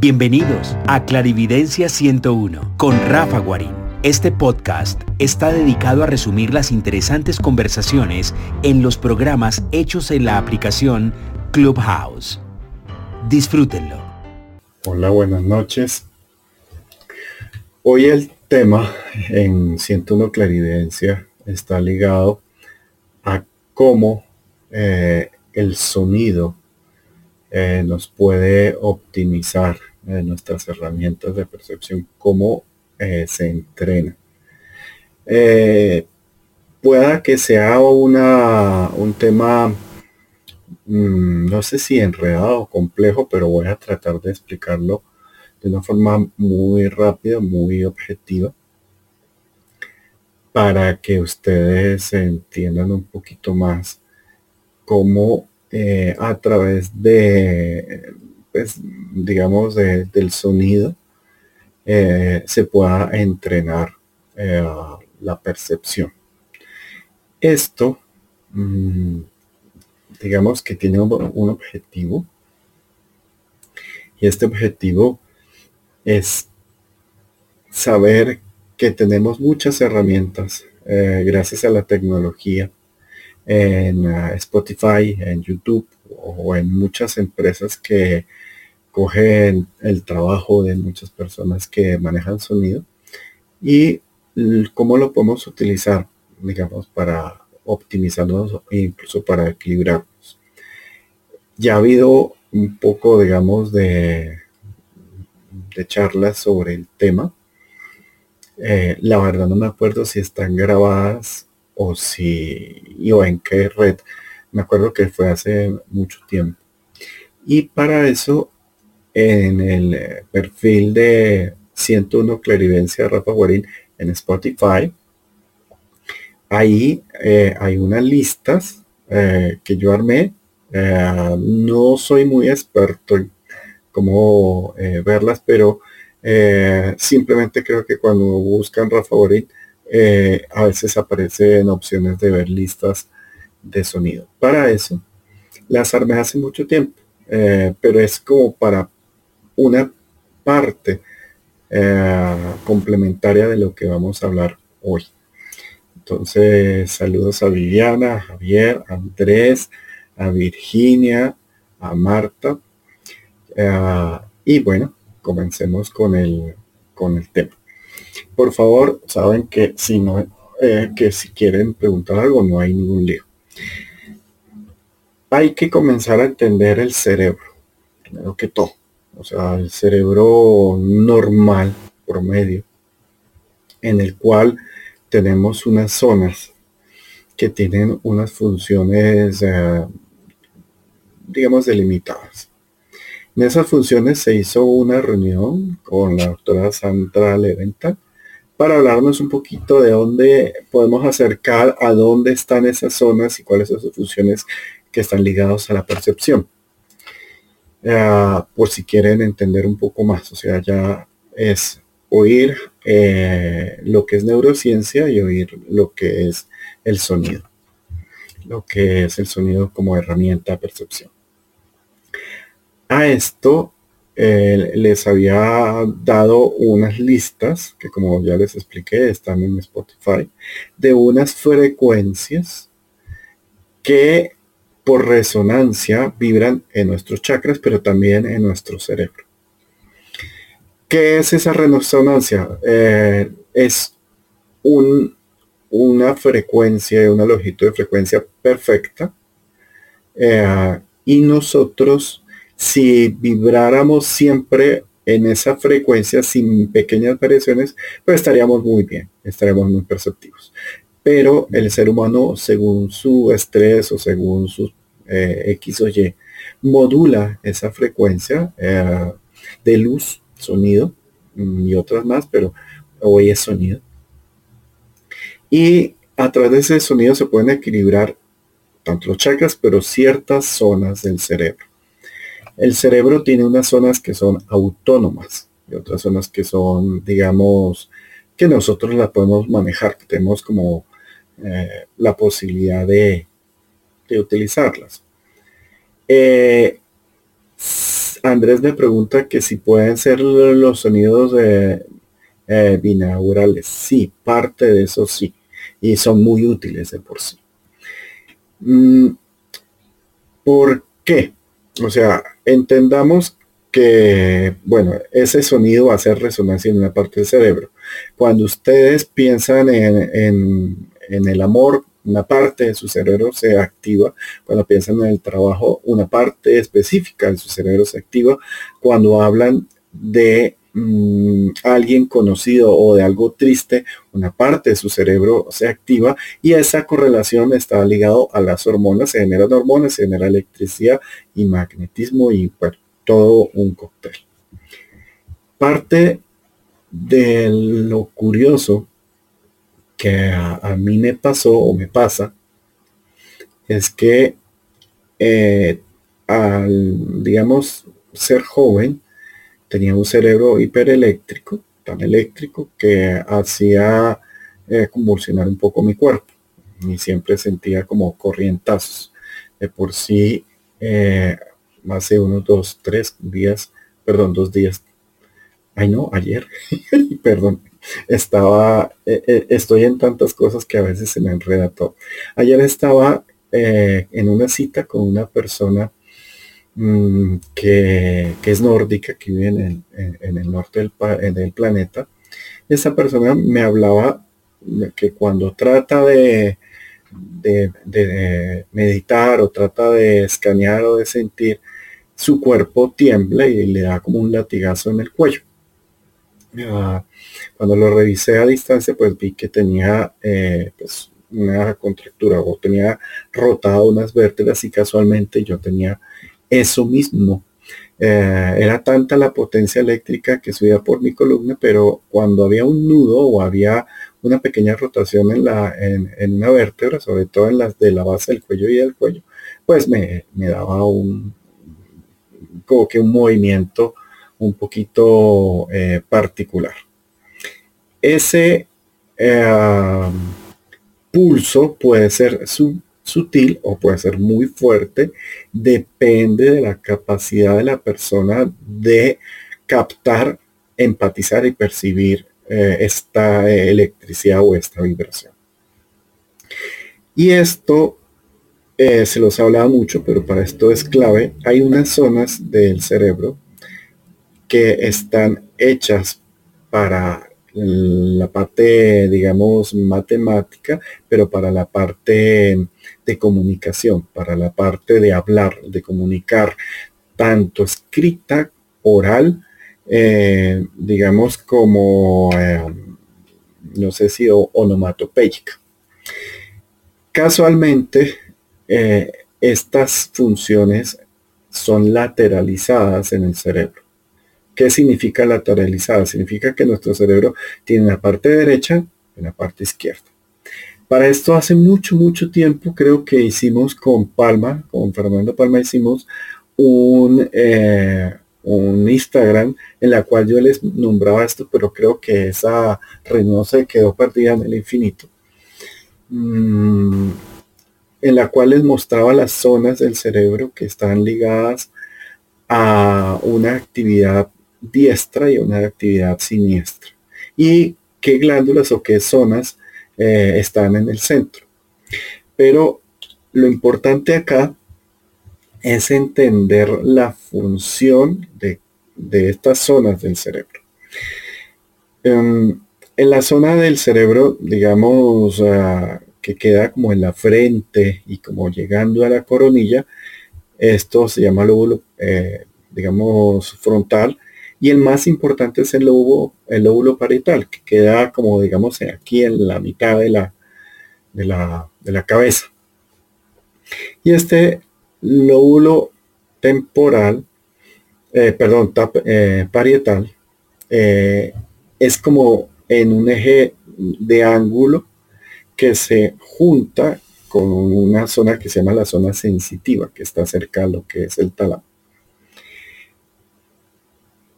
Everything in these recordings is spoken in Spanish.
Bienvenidos a Clarividencia 101 con Rafa Guarín. Este podcast está dedicado a resumir las interesantes conversaciones en los programas hechos en la aplicación Clubhouse. Disfrútenlo. Hola, buenas noches. Hoy el tema en 101 Clarividencia está ligado a cómo eh, el sonido eh, nos puede optimizar eh, nuestras herramientas de percepción, cómo se entrena. pueda que sea una, un tema, mm, no sé si enredado o complejo, pero voy a tratar de explicarlo de una forma muy rápida, muy objetiva para que ustedes entiendan un poquito más cómo eh, a través de, pues, digamos, del sonido eh, se pueda entrenar eh, la percepción. Esto, mm, digamos que tiene un objetivo y este objetivo es saber que tenemos muchas herramientas eh, gracias a la tecnología en uh, Spotify, en YouTube o en muchas empresas que cogen el trabajo de muchas personas que manejan sonido y cómo lo podemos utilizar, digamos, para optimizarnos e incluso para equilibrarnos. Ya ha habido un poco, digamos, de, de charlas sobre el tema eh, la verdad no me acuerdo si están grabadas o si o en qué red. Me acuerdo que fue hace mucho tiempo. Y para eso, en el eh, perfil de 101 Clarivencia Rafa Guarín en Spotify, ahí eh, hay unas listas que yo armé. no soy muy experto en cómo verlas, pero eh, simplemente creo que cuando buscan Rafa eh, a veces aparecen opciones de ver listas de sonido. Para eso, las armé hace mucho tiempo, eh, pero es como para una parte complementaria de lo que vamos a hablar hoy. Entonces, saludos a Viviana, a Javier, a Andrés, a Virginia, a Marta. y bueno, comencemos con el, con el tema. Por favor, saben que si no, eh, que si quieren preguntar algo, no hay ningún lío. Hay que comenzar a entender el cerebro, primero que todo. O sea, el cerebro normal, promedio, en el cual tenemos unas zonas que tienen unas funciones, eh, digamos, delimitadas. En esas funciones se hizo una reunión con la doctora Sandra Leventhal para hablarnos un poquito de dónde podemos acercar a dónde están esas zonas y cuáles son sus funciones que están ligados a la percepción. Ah, por si quieren entender un poco más, o sea, ya es oír eh, lo que es neurociencia y oír lo que es el sonido, lo que es el sonido como herramienta de percepción. A esto eh, les había dado unas listas, que como ya les expliqué, están en Spotify, de unas frecuencias que por resonancia vibran en nuestros chakras, pero también en nuestro cerebro. ¿Qué es esa resonancia? Eh, es una frecuencia, una longitud de frecuencia perfecta. Eh, y nosotros si vibráramos siempre en esa frecuencia sin pequeñas variaciones, pues estaríamos muy bien, estaríamos muy perceptivos. Pero el ser humano, según su estrés o según su eh, X o Y, modula esa frecuencia eh, de luz, sonido mm, y otras más, pero hoy es sonido. Y a través de ese sonido se pueden equilibrar tanto los chakras, pero ciertas zonas del cerebro. El cerebro tiene unas zonas que son autónomas y otras zonas que son, digamos, que nosotros las podemos manejar, que tenemos como eh, la posibilidad de, utilizarlas. Eh, Andrés me pregunta que si pueden ser los sonidos eh, binaurales. Sí, parte de eso sí. Y son muy útiles de por sí. Mm, ¿Por qué? O sea, entendamos que, bueno, ese sonido va a hacer resonancia en una parte del cerebro. Cuando ustedes piensan en, en el amor, una parte de su cerebro se activa. Cuando piensan en el trabajo, una parte específica de su cerebro se activa. Cuando hablan de Mm, alguien conocido o de algo triste, una parte de su cerebro se activa y esa correlación está ligado a las hormonas, se generan hormonas, se genera electricidad y magnetismo y bueno, todo un cóctel. Parte de lo curioso que a, mí me pasó o me pasa es que eh, al, digamos, ser joven, tenía un cerebro hipereléctrico, tan eléctrico que hacía eh, convulsionar un poco mi cuerpo y siempre sentía como corrientazos. De por sí, eh, hace unos dos, tres días, perdón, dos días, ay no, ayer, perdón, estaba, eh, estoy en tantas cosas que a veces se me enreda todo. Ayer estaba en una cita con una persona Mm, que, es nórdica, que vive en el, norte del, planeta. Esa persona me hablaba que cuando trata de, de, meditar o trata de escanear o de sentir, su cuerpo tiembla y le da como un latigazo en el cuello. Cuando lo revisé a distancia, pues vi que tenía eh, pues, una contractura o tenía rotado unas vértebras y casualmente yo tenía eso mismo. Eh, era tanta la potencia eléctrica que subía por mi columna, pero cuando había un nudo o había una pequeña rotación en, la, en, una vértebra, sobre todo en las de la base del cuello y del cuello, pues me, daba un, como que un movimiento un poquito eh, particular. Ese eh, pulso puede ser su sutil o puede ser muy fuerte, depende de la capacidad de la persona de captar, empatizar y percibir eh, esta electricidad o esta vibración. Y esto eh, se los ha hablado mucho, pero para esto es clave. Hay unas zonas del cerebro que están hechas para la parte, digamos, matemática, pero para la parte de comunicación, para la parte de hablar, de comunicar, tanto escrita, oral, eh, digamos, como, eh, no sé si onomatopeica. Casualmente, eh, estas funciones son lateralizadas en el cerebro. ¿Qué significa lateralizada? Significa que nuestro cerebro tiene la parte derecha y la parte izquierda. Para esto hace mucho, mucho tiempo creo que hicimos con Palma, con Fernando Palma hicimos un, eh, un Instagram en la cual yo les nombraba esto, pero creo que esa reunión se quedó perdida en el infinito. Mm, en la cual les mostraba las zonas del cerebro que están ligadas a una actividad diestra y una actividad siniestra. Y qué glándulas o qué zonas eh, están en el centro. Pero lo importante acá es entender la función de, estas zonas del cerebro. Em, en la zona del cerebro, digamos, ah, que queda como en la frente y como llegando a la coronilla, esto se llama lóbulo, eh, digamos, frontal, y el más importante es el lóbulo, el lóbulo parietal, que queda como digamos aquí en la mitad de la, de la, cabeza. Y este lóbulo temporal, eh, perdón, eh, parietal, eh, es como en un eje de ángulo que se junta con una zona que se llama la zona sensitiva, que está cerca de lo que es el tálamo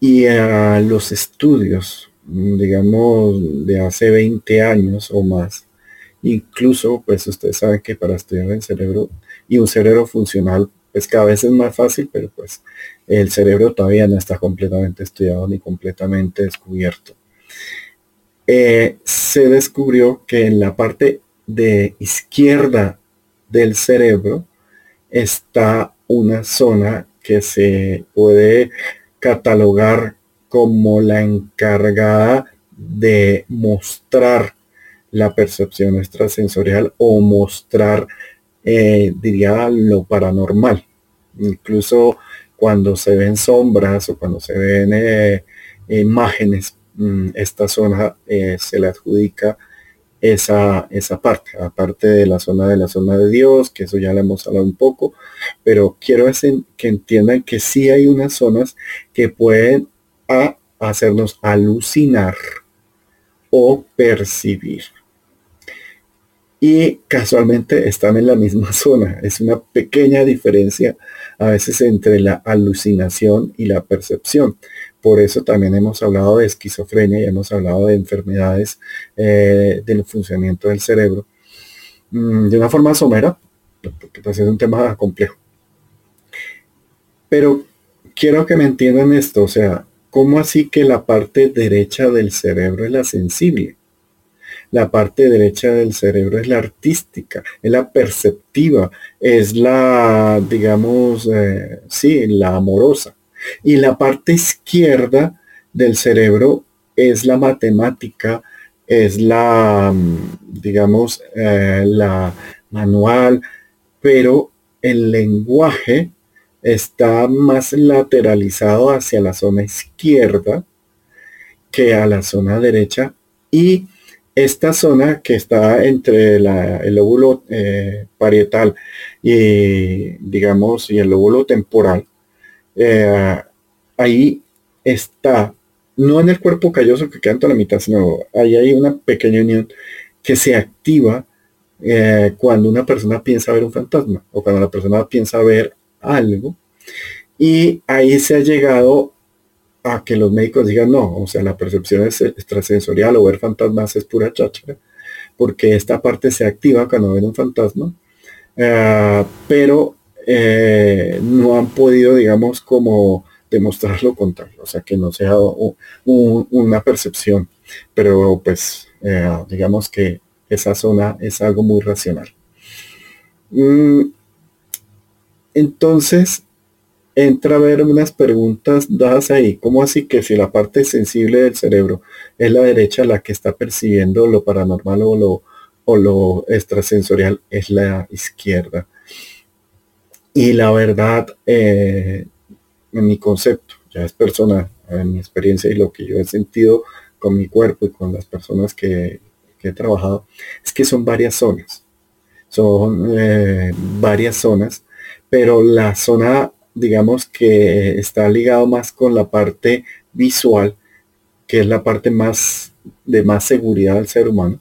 y a los estudios, digamos, de hace 20 años o más. Incluso, pues ustedes saben que para estudiar el cerebro y un cerebro funcional pues cada vez es más fácil, pero pues el cerebro todavía no está completamente estudiado ni completamente descubierto. Eh, se descubrió que en la parte de izquierda del cerebro está una zona que se puede catalogar como la encargada de mostrar la percepción extrasensorial o mostrar, eh, diría, lo paranormal. Incluso cuando se ven sombras o cuando se ven eh, imágenes, mm, esta zona eh, se le adjudica esa, esa parte, aparte de la zona de la zona de Dios, que eso ya le hemos hablado un poco, pero quiero que entiendan que sí hay unas zonas que pueden hacernos alucinar o percibir y casualmente están en la misma zona. Es una pequeña diferencia a veces entre la alucinación y la percepción. Por eso también hemos hablado de esquizofrenia y hemos hablado de enfermedades eh, del funcionamiento del cerebro mm, de una forma somera, porque pues es un tema complejo. Pero quiero que me entiendan esto, o sea, ¿cómo así que la parte derecha del cerebro es la sensible? La parte derecha del cerebro es la artística, es la perceptiva, es la, digamos, eh, sí, la amorosa. Y la parte izquierda del cerebro es la matemática, es la, mm, digamos, eh, la manual, pero el lenguaje está más lateralizado hacia la zona izquierda que a la zona derecha. Y esta zona que está entre el lóbulo eh, parietal y, digamos, y el lóbulo temporal, eh, ahí está, no en el cuerpo calloso que queda en toda la mitad, sino ahí hay una pequeña unión que se activa eh, cuando una persona piensa ver un fantasma o cuando la persona piensa ver algo. Y ahí se ha llegado a que los médicos digan no, o sea, la percepción es extrasensorial o ver fantasmas es pura cháchara, porque esta parte se activa cuando ven un fantasma, eh, pero eh, no han podido, digamos, como demostrar lo contrario, o sea, que no sea una percepción, pero pues eh, digamos que esa zona es algo muy racional. Mm, entonces, entra a ver unas preguntas dadas ahí. ¿Cómo así que si la parte sensible del cerebro es la derecha la que está percibiendo lo paranormal o lo, o lo extrasensorial es la izquierda? Y la verdad, eh, en mi concepto, ya es personal, en mi experiencia y lo que yo he sentido con mi cuerpo y con las personas que, he trabajado, es que son varias zonas. Son eh, varias zonas, pero la zona digamos que está ligado más con la parte visual, que es la parte más de más seguridad del ser humano,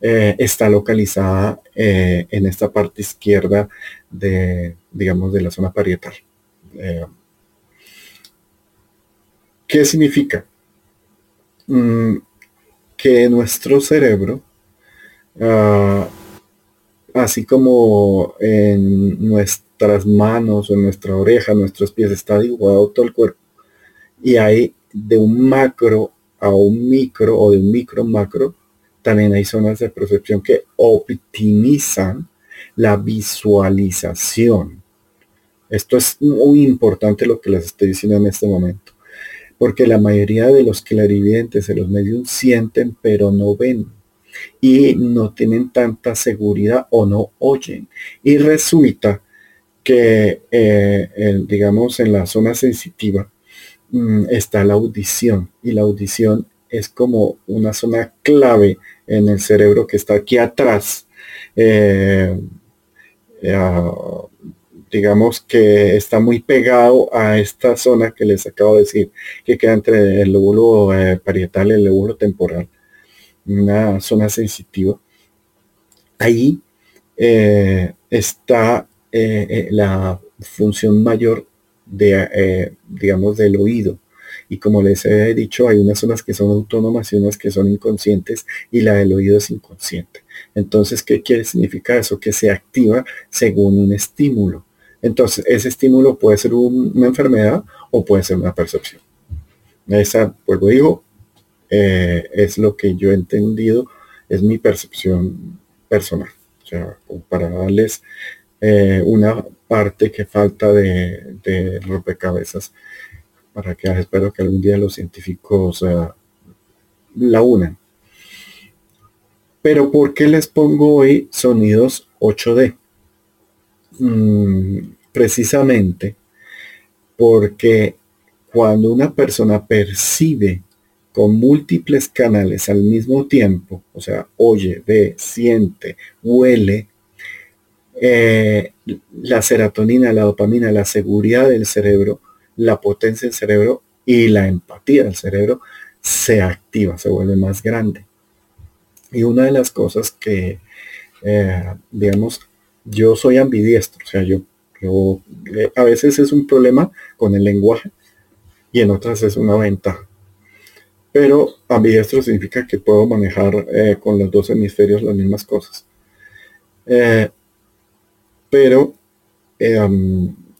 eh, está localizada eh, en esta parte izquierda de, digamos, de la zona parietal. Eh, ¿Qué significa? Mm, que nuestro cerebro, ah, así como en nuestras manos o en nuestra oreja, nuestros pies, está dibujado todo el cuerpo. Y hay de un macro a un micro o de un micro macro, también hay zonas de percepción que optimizan la visualización. Esto es muy importante lo que les estoy diciendo en este momento, porque la mayoría de los clarividentes, de los medios, sienten pero no ven y no tienen tanta seguridad o no oyen. Y resulta que, eh, digamos, en la zona sensitiva mm, está la audición y la audición es como una zona clave en el cerebro que está aquí atrás. Eh, eh, digamos que está muy pegado a esta zona que les acabo de decir, que queda entre el lóbulo parietal y el lóbulo temporal, una zona sensitiva. Ahí está eh, eh, la función mayor de, eh, digamos, del oído. Y como les he dicho, hay unas zonas que son autónomas y unas que son inconscientes y la del oído es inconsciente. Entonces, ¿qué quiere significar eso? Que se activa según un estímulo. Entonces, ese estímulo puede ser una enfermedad o puede ser una percepción. Esa, lo digo, eh, es lo que yo he entendido, es mi percepción personal. O sea, para darles eh, una parte que falta de, de, rompecabezas para que espero que algún día los científicos la unan. Pero ¿por qué les pongo hoy sonidos 8D? Mm, precisamente porque cuando una persona percibe con múltiples canales al mismo tiempo, o sea, oye, ve, siente, huele, eh, la serotonina, la dopamina, la seguridad del cerebro, la potencia del cerebro y la empatía del cerebro se activa, se vuelve más grande. Y una de las cosas que, eh, digamos, yo soy ambidiestro, o sea, yo, eh, a veces es un problema con el lenguaje y en otras es una ventaja. Pero ambidiestro significa que puedo manejar eh, con los dos hemisferios las mismas cosas. pero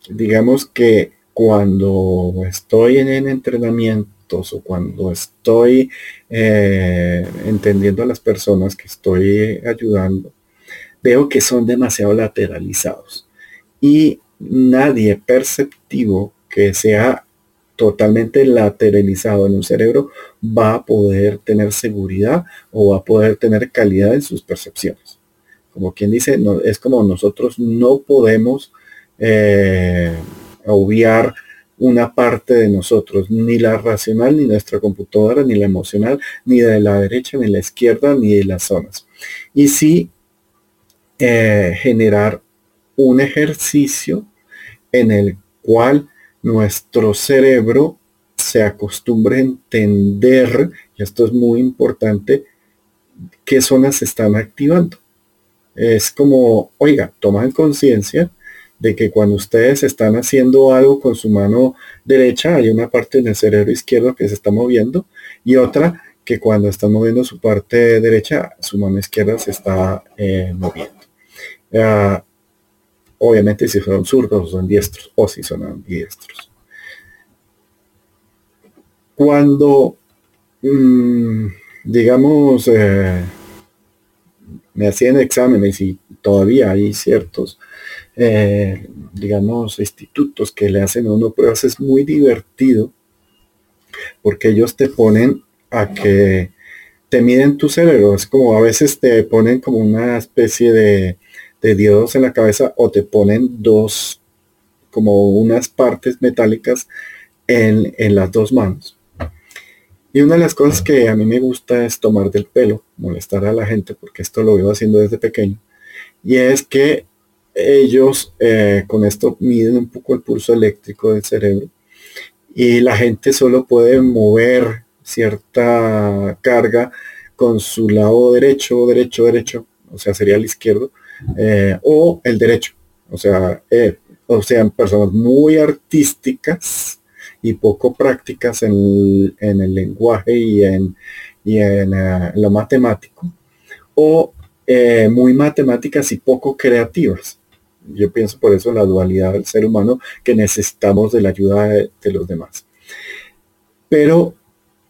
digamos que cuando estoy en el entrenamiento o cuando estoy entendiendo a las personas que estoy ayudando, veo que son demasiado lateralizados. Y nadie perceptivo que sea totalmente lateralizado en un cerebro va a poder tener seguridad o va a poder tener calidad en sus percepciones. Como quien dice, es como nosotros no podemos eh, obviar una parte de nosotros, ni la racional, ni nuestra computadora, ni la emocional, ni de la derecha, ni la izquierda, ni de las zonas. Y si eh, generar un ejercicio en el cual nuestro cerebro se acostumbre a entender, y esto es muy importante, qué zonas están activando. Es como, oiga, toman conciencia de que cuando ustedes están haciendo algo con su mano derecha, hay una parte en el cerebro izquierdo que se está moviendo y otra que cuando están moviendo su parte derecha, su mano izquierda se está eh, moviendo. Ah, obviamente si son zurdos son diestros o si son ambidiestros. Cuando, mm, digamos, eh, me hacían exámenes y todavía hay ciertos, eh, digamos, institutos que le hacen a uno pruebas, es muy divertido porque ellos te ponen a que te miden tu cerebro. Es como a veces te ponen como una especie de de diodos en la cabeza o te ponen dos, como unas partes metálicas en, las dos manos. Y una de las cosas que a mí me gusta es tomar del pelo, molestar a la gente, porque esto lo veo haciendo desde pequeño. Y es que ellos eh, con esto miden un poco el pulso eléctrico del cerebro y la gente solo puede mover cierta carga con su lado derecho, derecho, derecho, o sea, sería el izquierdo, eh, o el derecho. O sea, eh, o sean personas muy artísticas y poco prácticas en, el lenguaje y en, y en lo matemático, o muy matemáticas y poco creativas. Yo pienso por eso la dualidad del ser humano que necesitamos de la ayuda de los demás. Pero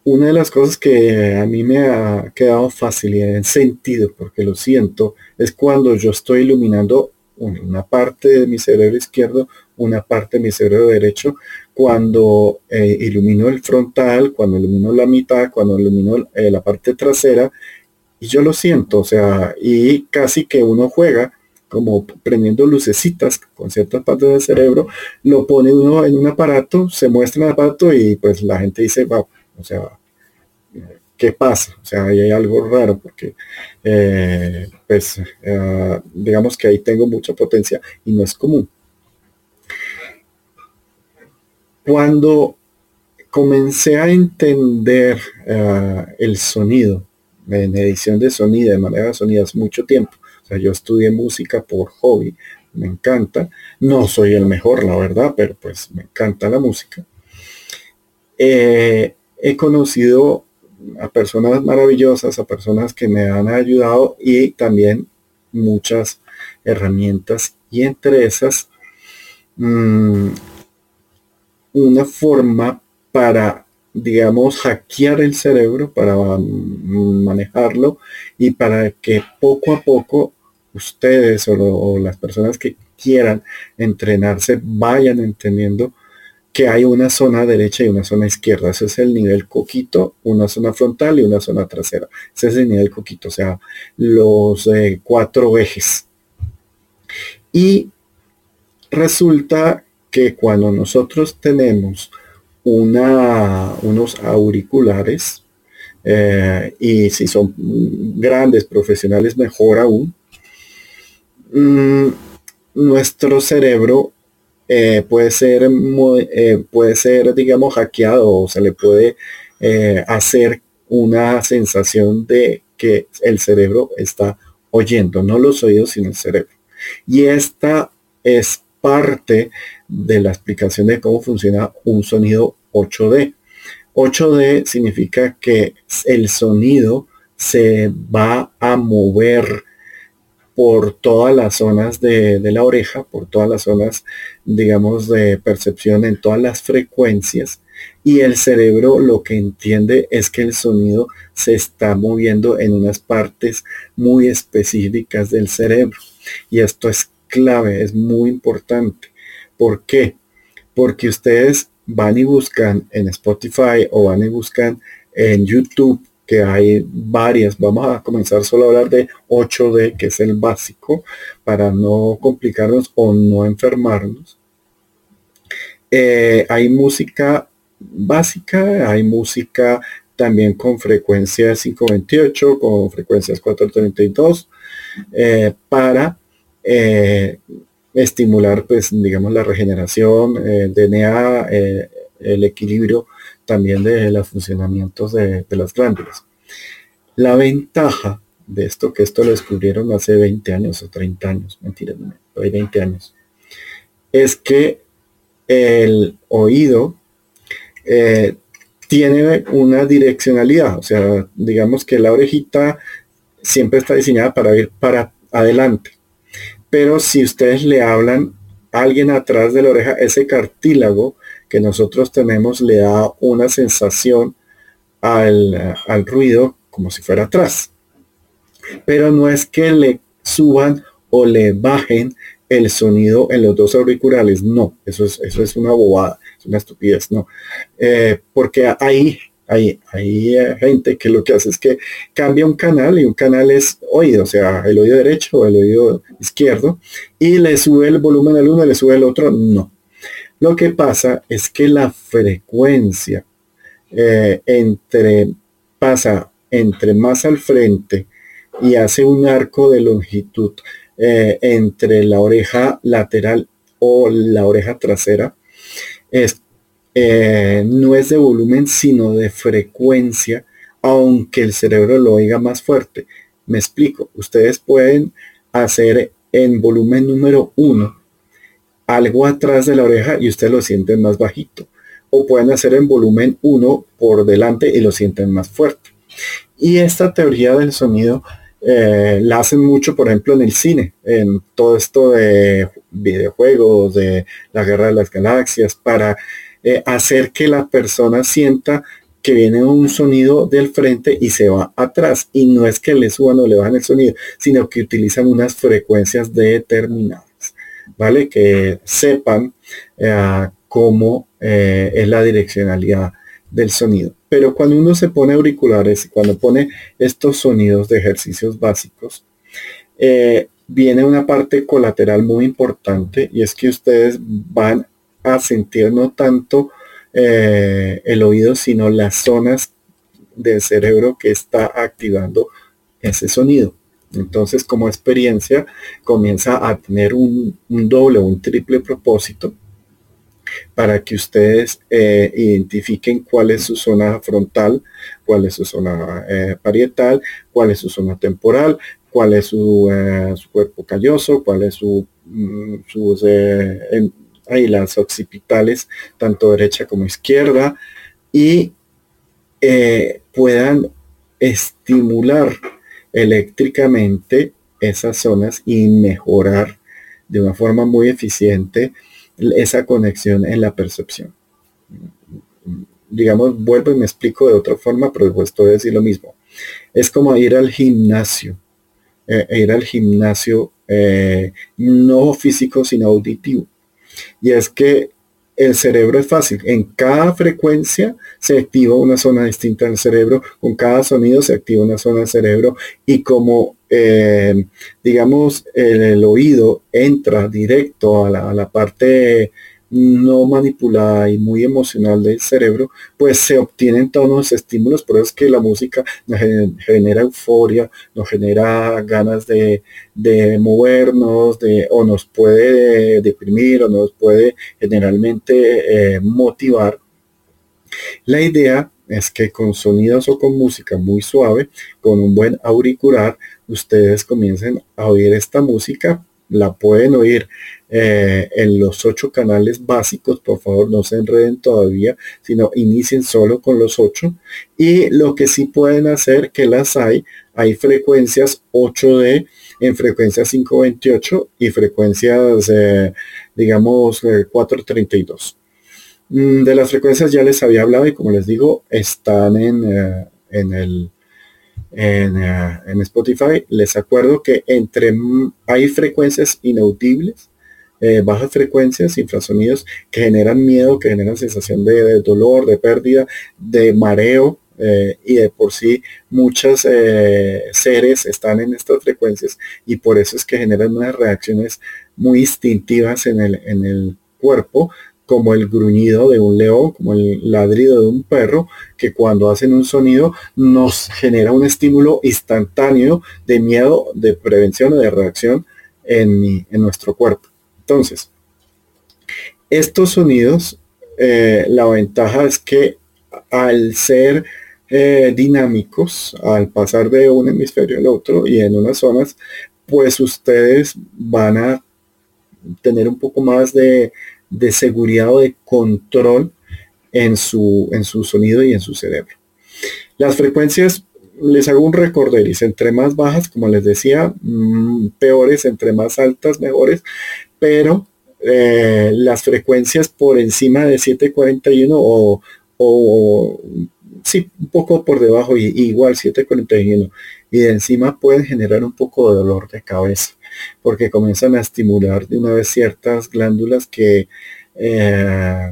una de las cosas que a mí me ha quedado y en sentido, porque lo siento, es cuando yo estoy iluminando una parte de mi cerebro izquierdo, una parte de mi cerebro derecho, cuando eh, ilumino el frontal, cuando ilumino la mitad, cuando ilumino eh, la parte trasera, y yo lo siento, o sea, y casi que uno juega como prendiendo lucecitas con ciertas partes del cerebro, lo pone uno en un aparato, se muestra el aparato y pues la gente dice, wow, o sea, ¿qué pasa? O sea, ahí hay algo raro porque, eh, pues, eh, digamos que ahí tengo mucha potencia y no es común. Cuando comencé a entender eh, el sonido, en edición de sonido, de manera de sonido, hace mucho tiempo. O sea, yo estudié música por hobby, me encanta. No soy el mejor, la verdad, pero pues me encanta la música he conocido a personas maravillosas, a personas que me han ayudado y también muchas herramientas y entre esas mm, una forma para, digamos, hackear el cerebro, para manejarlo y para que poco a poco ustedes o, las personas que quieran entrenarse vayan entendiendo que hay una zona derecha y una zona izquierda. Ese es el nivel coquito, una zona frontal y una zona trasera. Ese es el nivel coquito, o sea, los eh, cuatro ejes. Y resulta que cuando nosotros tenemos una, unos auriculares, eh, y si son grandes profesionales, mejor aún, mm, nuestro cerebro eh, puede ser eh, puede ser digamos hackeado o se le puede hacer una sensación de que el cerebro está oyendo, no los oídos sino el cerebro. Y esta es parte de la explicación de cómo funciona un sonido 8D. 8D significa que el sonido se va a mover por todas las zonas de, la oreja, por todas las zonas, digamos, de percepción en todas las frecuencias. Y el cerebro lo que entiende es que el sonido se está moviendo en unas partes muy específicas del cerebro. Y esto es clave, es muy importante. ¿Por qué? Porque ustedes van y buscan en Spotify o van y buscan en YouTube, que hay varias. Vamos a comenzar solo a hablar de 8D, que es el básico, para no complicarnos o no enfermarnos. Eh, hay música básica, hay música también con frecuencias 528, con frecuencias 432, eh, para eh, estimular, pues, digamos, la regeneración, el DNA, eh, el equilibrio también de los funcionamientos de, las glándulas. La ventaja de esto, que esto lo descubrieron hace 20 años o 30 años, mentira, hay 20 años, es que el oído eh, tiene una direccionalidad, o sea, digamos que la orejita siempre está diseñada para ir para adelante pero si ustedes le hablan a alguien atrás de la oreja, ese cartílago que nosotros tenemos le da una sensación al, ruido como si fuera atrás. Pero no es que le suban o le bajen el sonido en los dos auriculares. No, eso es, eso es una bobada, es una estupidez, no. Eh, porque ahí hay, hay eh, gente que lo que hace es que cambia un canal y un canal es oído, o sea, el oído derecho o el oído izquierdo, y le sube el volumen al uno le sube el otro, no. Lo que pasa es que la frecuencia eh, entre pasa entre más al frente y hace un arco de longitud eh, entre la oreja lateral o la oreja trasera, es eh, no es de volumen, sino de frecuencia, aunque el cerebro lo oiga más fuerte. Me explico, ustedes pueden hacer en volumen número uno algo atrás de la oreja y ustedes lo sienten más bajito. O pueden hacer en volumen 1 por delante y lo sienten más fuerte. Y esta teoría del sonido eh, la hacen mucho, por ejemplo, en el cine, en todo esto de videojuegos, de la guerra de las galaxias, para eh, hacer que la persona sienta que viene un sonido del frente y se va atrás. Y no es que le suban o le bajan el sonido, sino que utilizan unas frecuencias determinadas, ¿vale? Que sepan eh, cómo eh, es la direccionalidad del sonido. Pero cuando uno se pone auriculares, cuando pone estos sonidos de ejercicios básicos, viene una parte colateral muy importante y es que ustedes van a sentir no tanto eh, el oído, sino las zonas del cerebro que está activando ese sonido. Entonces, como experiencia, comienza a tener un, doble o un triple propósito para que ustedes eh, identifiquen cuál es su zona frontal, cuál es su zona eh, parietal, cuál es su zona temporal, cuál es su, cuerpo calloso, cuál es su, mm, sus ahí las occipitales, tanto derecha como izquierda, y eh, puedan estimular eléctricamente esas zonas y mejorar de una forma muy eficiente esa conexión en la percepción. Digamos, vuelvo y me explico de otra forma, pero después voy a decir lo mismo. Es como ir al gimnasio, eh, ir al gimnasio eh, no físico, sino auditivo. Y es que el cerebro es fácil. En cada frecuencia se activa una zona distinta del cerebro, con cada sonido se activa una zona del cerebro y como, eh, digamos, el, oído entra directo a la, a la parte no manipulada y muy emocional del cerebro, pues se obtienen todos los estímulos, por eso es que la música nos genera euforia, nos genera ganas de, movernos, de, o nos puede deprimir, o nos puede generalmente eh, motivar. La idea es que con sonidos o con música muy suave, con un buen auricular, ustedes comiencen a oír esta música la pueden oír eh, en los ocho canales básicos, por favor no se enreden todavía, sino inicien solo con los ocho. Y lo que sí pueden hacer, que las hay, hay frecuencias 8D en frecuencias 528 y frecuencias, eh, digamos, 432. Eh, mm, de las frecuencias ya les había hablado y como les digo, están en, en el eh, en, Spotify, les acuerdo que entre hay frecuencias inaudibles, eh, bajas frecuencias, infrasonidos que generan miedo, que generan sensación de, dolor, de pérdida, de mareo, eh, y de por sí muchos seres están en estas frecuencias y por eso es que generan unas reacciones muy instintivas en el, en el cuerpo como el gruñido de un león, como el ladrido de un perro, que cuando hacen un sonido nos genera un estímulo instantáneo de miedo, de prevención o de reacción en, nuestro cuerpo. Entonces, estos sonidos, eh, la ventaja es que al ser eh, dinámicos, al pasar de un hemisferio al otro y en unas zonas, pues ustedes van a tener un poco más de de seguridad o de control en su, en su sonido y en su cerebro. Las frecuencias, les hago un recorderis, entre más bajas, como les decía, mm, peores, entre más altas, mejores, pero eh, las frecuencias por encima de 741 o, o sí, un poco por debajo, y, igual 741, y de encima pueden generar un poco de dolor de cabeza porque comienzan a estimular de una vez ciertas glándulas que eh,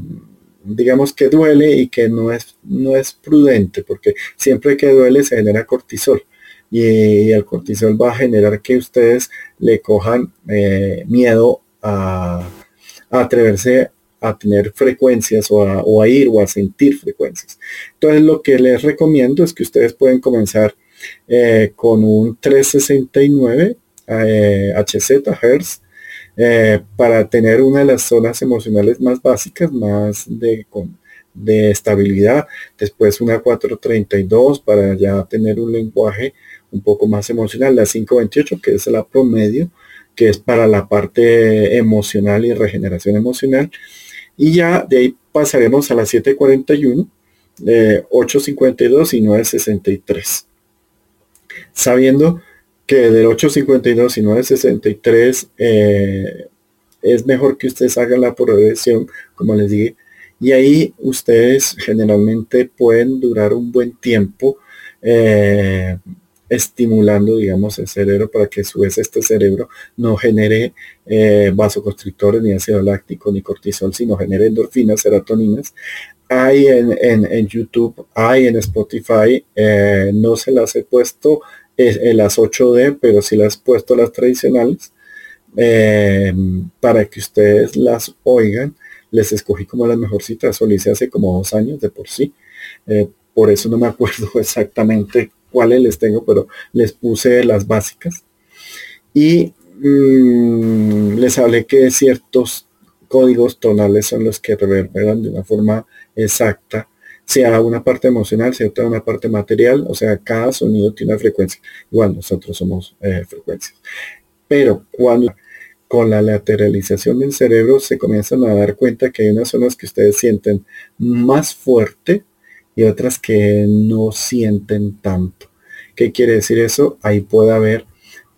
digamos que duele y que no es, no es prudente, porque siempre que duele se genera cortisol. Y, el cortisol va a generar que ustedes le cojan eh, miedo a, atreverse a tener frecuencias o a, ir o a sentir frecuencias. Entonces lo que les recomiendo es que ustedes pueden comenzar eh, con un 369 HZ, eh, Hertz, eh, para tener una de las zonas emocionales más básicas, más de, de estabilidad. Después una 432 para ya tener un lenguaje un poco más emocional. La 528 que es la promedio, que es para la parte emocional y regeneración emocional. Y ya de ahí pasaremos a la 741, 852 y 963. Sabiendo que del 852 y 963 eh, es mejor que ustedes hagan la progresión, como les dije, y ahí ustedes generalmente pueden durar un buen tiempo eh, estimulando, digamos, el cerebro para que a su vez este cerebro no genere eh, vasoconstrictores, ni ácido láctico, ni cortisol, sino genere endorfinas, serotoninas. Hay en, YouTube, hay en Spotify, no se las he puesto en las 8D, pero si las he puesto las tradicionales eh, para que ustedes las oigan. Les escogí como las mejorcitas, eso lo hice hace como dos años de por sí. Eh, por eso no me acuerdo exactamente cuáles les tengo, pero les puse las básicas. Y mm, les hablé que ciertos códigos tonales son los que reverberan de una forma exacta sea una parte emocional, sea una parte material, o sea, cada sonido tiene una frecuencia. Igual nosotros somos eh, frecuencias. Pero cuando con la lateralización del cerebro se comienzan a dar cuenta que hay unas zonas que ustedes sienten más fuerte y otras que no sienten tanto. ¿Qué quiere decir eso? Ahí puede haber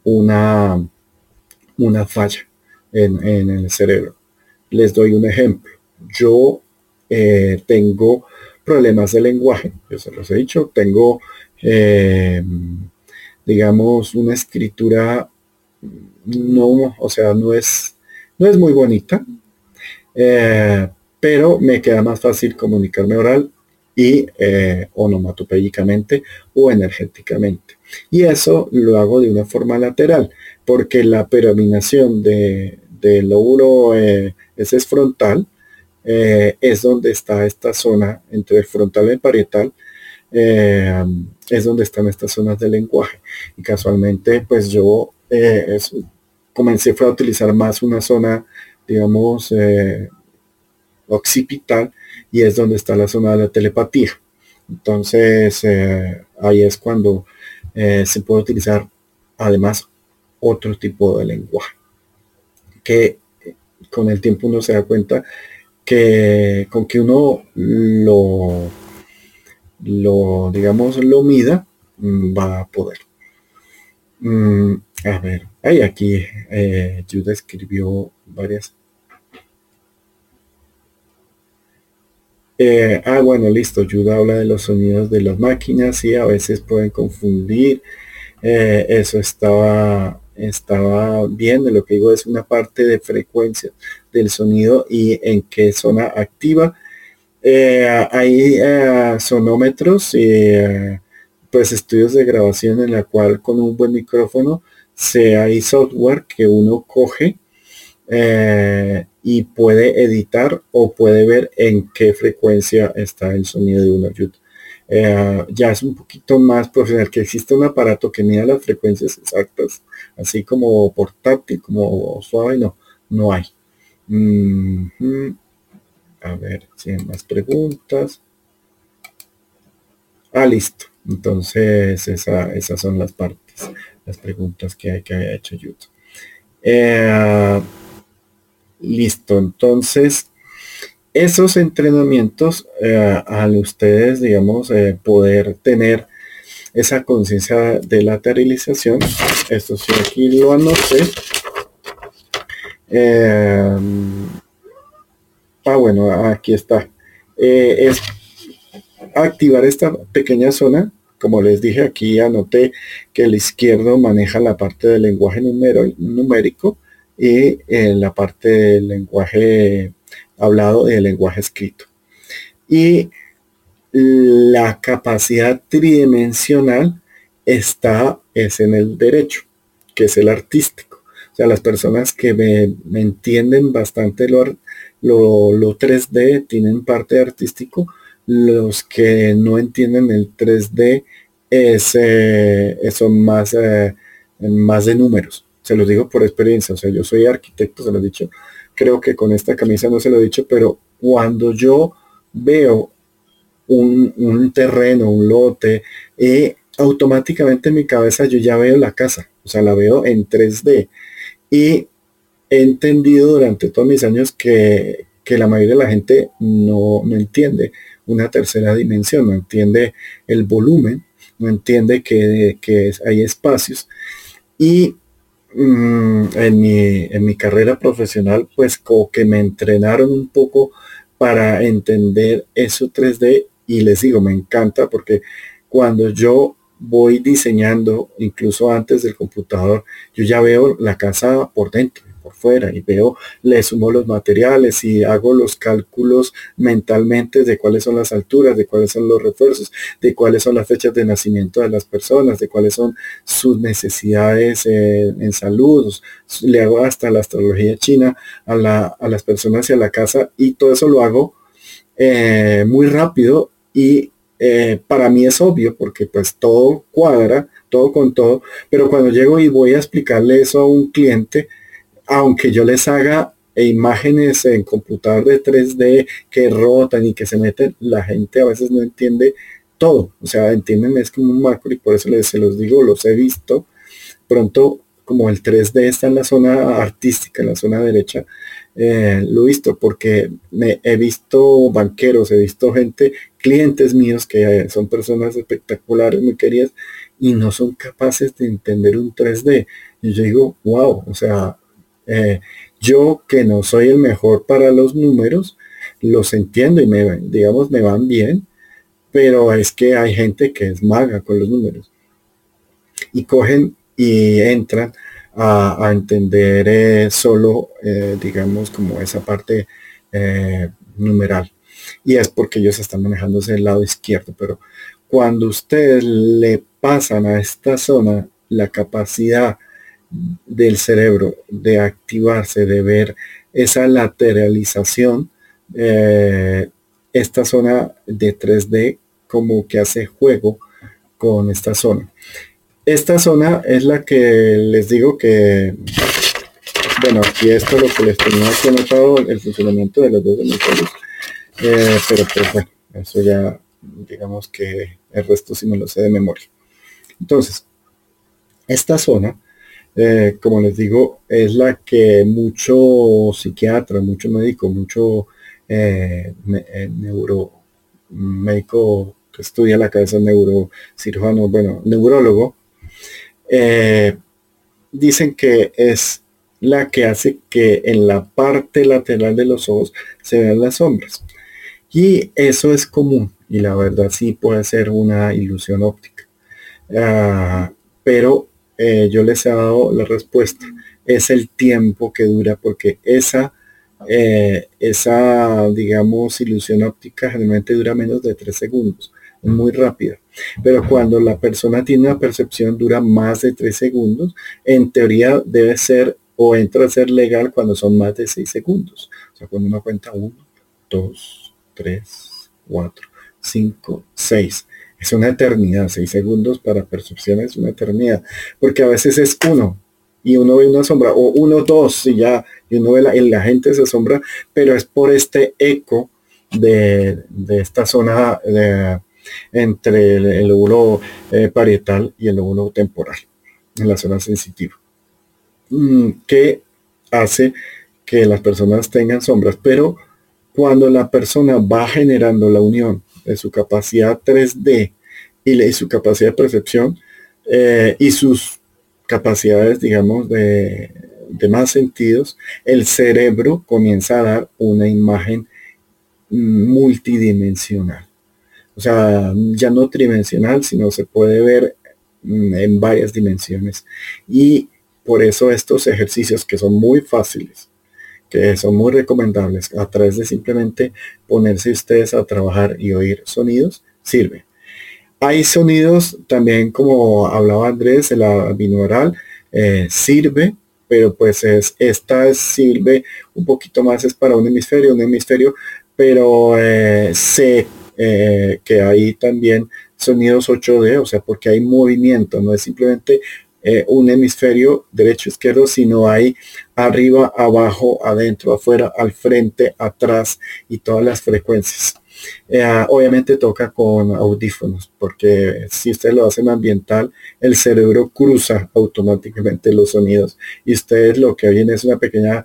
una, una falla en, en el cerebro. Les doy un ejemplo. Yo eh, tengo problemas de lenguaje, yo se los he dicho, tengo, eh, digamos, una escritura no, o sea, no es, no es muy bonita, eh, pero me queda más fácil comunicarme oral y eh, o energéticamente. Y eso lo hago de una forma lateral, porque la perominación de, del lóbulo, ese es frontal, eh, es donde está esta zona entre el frontal y el parietal, eh, es donde están estas zonas de lenguaje. Y casualmente, pues yo eh, comencé fue a utilizar más una zona, digamos, occipital, y es donde está la zona de la telepatía. Entonces, ahí es cuando se puede utilizar además otro tipo de lenguaje, que con el tiempo uno se da cuenta que con que uno lo, lo digamos, lo mida, mm, va a poder. Mm, a ver, hay aquí eh, escribió varias. Eh, ah, bueno, listo. Judah habla de los sonidos de las máquinas y a veces pueden confundir. Eh, eso estaba estaba bien, de lo que digo es una parte de frecuencia del sonido y en qué zona activa. Eh, hay sonómetros y pues estudios de grabación en la cual con un buen micrófono se hay software que uno coge y puede editar o puede ver en qué frecuencia está el sonido de una YouTube. Eh, ya es un poquito más profesional, que existe un aparato que mida las frecuencias exactas, así como portátil, como suave, no, no hay. A ver si hay más preguntas. Ah, listo. Entonces, esas son las partes, las preguntas que, hay, que haya hecho YouTube. Eh, listo, entonces esos entrenamientos eh, al ustedes, digamos, eh, poder tener esa conciencia de lateralización, esto sí aquí lo anoté. Eh, ah, bueno, aquí está. es activar esta pequeña zona. Como les dije, aquí anoté que el izquierdo maneja la parte del lenguaje numérico y la parte del lenguaje hablado de lenguaje escrito. Y la capacidad tridimensional está es en el derecho, que es el artístico. O sea, las personas que me, entienden bastante lo, lo, 3D tienen parte artístico. Los que no entienden el 3D es, eh, son más, eh, más de números. Se los digo por experiencia. O sea, yo soy arquitecto, se lo he dicho creo que con esta camisa no se lo he dicho, pero cuando yo veo un, terreno, un lote, eh, automáticamente en mi cabeza yo ya veo la casa, o sea, la veo en 3D. Y he entendido durante todos mis años que, la mayoría de la gente no, entiende una tercera dimensión, no entiende el volumen, no entiende que, que hay espacios. Y Mm, en, mi, en mi carrera profesional, pues como que me entrenaron un poco para entender eso 3D y les digo, me encanta porque cuando yo voy diseñando, incluso antes del computador, yo ya veo la casa por dentro fuera y veo, le sumo los materiales y hago los cálculos mentalmente de cuáles son las alturas, de cuáles son los refuerzos, de cuáles son las fechas de nacimiento de las personas, de cuáles son sus necesidades eh, en salud. Le hago hasta la astrología china a, la, a las personas y a la casa y todo eso lo hago eh, muy rápido y eh, para mí es obvio porque pues todo cuadra, todo con todo, pero cuando llego y voy a explicarle eso a un cliente, aunque yo les haga imágenes en computador de 3D que rotan y que se meten, la gente a veces no entiende todo. O sea, entienden es como un macro y por eso les, se los digo, los he visto. Pronto, como el 3D está en la zona artística, en la zona derecha, eh, lo he visto porque me, he visto banqueros, he visto gente, clientes míos que son personas espectaculares, muy queridas, y no son capaces de entender un 3D. Y yo digo, wow, o sea, eh, Yo que no soy el mejor para los números, los entiendo y me, digamos, me van bien, pero es que hay gente que es maga con los números. Y cogen y entran a, entender eh, solo, eh, digamos, como esa parte numeral. Y es porque ellos están manejándose del lado izquierdo, pero cuando ustedes le pasan a esta zona la capacidad del cerebro de activarse, de ver esa lateralización, esta zona de 3D como que hace juego con esta zona. Esta zona es la que les digo que, bueno, aquí esto lo que les tenía aquí anotado, el funcionamiento de los dos hemisferios. Eh, pero pues bueno, eso ya, digamos que el resto sí me lo sé de memoria. Entonces, esta zona, eh, como les digo, es la que mucho psiquiatra, mucho médico, mucho eh, neuro médico que estudia la cabeza neurocirujano, bueno, neurólogo, eh, dicen que es la que hace que en la parte lateral de los ojos se vean las sombras. Y eso es común y la verdad sí puede ser una ilusión óptica. Ah, pero eh, yo les he dado la respuesta. Es el tiempo que dura porque esa, eh, esa, digamos, ilusión óptica generalmente dura menos de tres segundos muy rápida. Pero cuando la persona tiene una percepción dura más de tres segundos, en teoría debe ser o entra a ser legal cuando son más de seis segundos. O sea, cuando uno cuenta uno, dos, tres, cuatro, cinco, seis. Es una eternidad, seis segundos para percepción es una eternidad, porque a veces es uno y uno ve una sombra, o uno, dos, y ya, y uno ve la, la gente se asombra, pero es por este eco de, de esta zona de, entre el, lóbulo eh, parietal y el lóbulo temporal en la zona sensitiva, mm, que hace que las personas tengan sombras, pero cuando la persona va generando la unión de su capacidad 3D y, su capacidad de percepción eh, y sus capacidades, digamos, de, de, más sentidos, el cerebro comienza a dar una imagen multidimensional o sea, ya no tridimensional, sino se puede ver mm, en varias dimensiones. Y por eso estos ejercicios que son muy fáciles, son muy recomendables, a través de simplemente ponerse ustedes a trabajar y oír sonidos, sirve. Hay sonidos también, como hablaba Andrés, la binaural, eh, sirve, pero pues es, esta sirve un poquito más, es para un hemisferio, un hemisferio, pero eh, se eh, que hay también sonidos 8D, o sea, porque hay movimiento, no es simplemente eh, un hemisferio derecho, izquierdo, sino hay arriba, abajo, adentro, afuera, al frente, atrás y todas las frecuencias. Eh, obviamente toca con audífonos, porque si usted lo hacen ambiental, el cerebro cruza automáticamente los sonidos y ustedes lo que oyen es una pequeña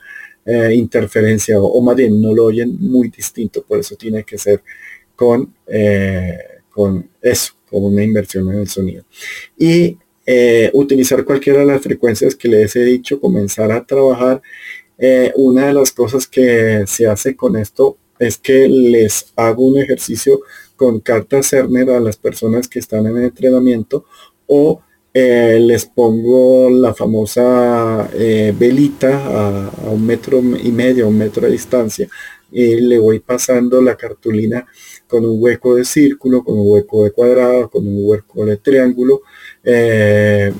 interferencia o, o, más bien no lo oyen muy distinto, por eso tiene que ser con, eh, con eso, como una inversión en el sonido. Y eh, utilizar cualquiera de las frecuencias que les he dicho, comenzar a trabajar. Eh, una de las cosas que se hace con esto es que les hago un ejercicio con carta Cerner a las personas que están en entrenamiento o les pongo la famosa velita a, un metro y medio, un metro de distancia y le voy pasando la cartulina con un hueco de círculo, con un hueco de cuadrado, con un hueco de triángulo, eh,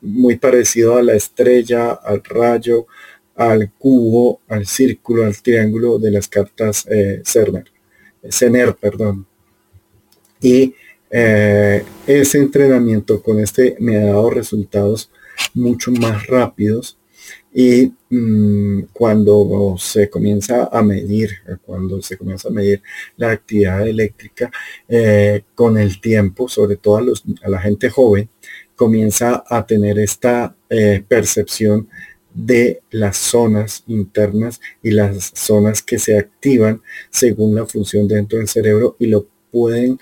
muy parecido a la estrella, al rayo, al cubo, al círculo, al triángulo de las cartas eh, Cerner, Cener, perdón. Y eh, ese entrenamiento con este me ha dado resultados mucho más rápidos y mm, cuando se comienza a medir, cuando se comienza a medir la actividad eléctrica eh, con el tiempo, sobre todo a, la gente joven, comienza a tener esta eh, percepción de las zonas internas y las zonas que se activan según la función dentro del cerebro y lo pueden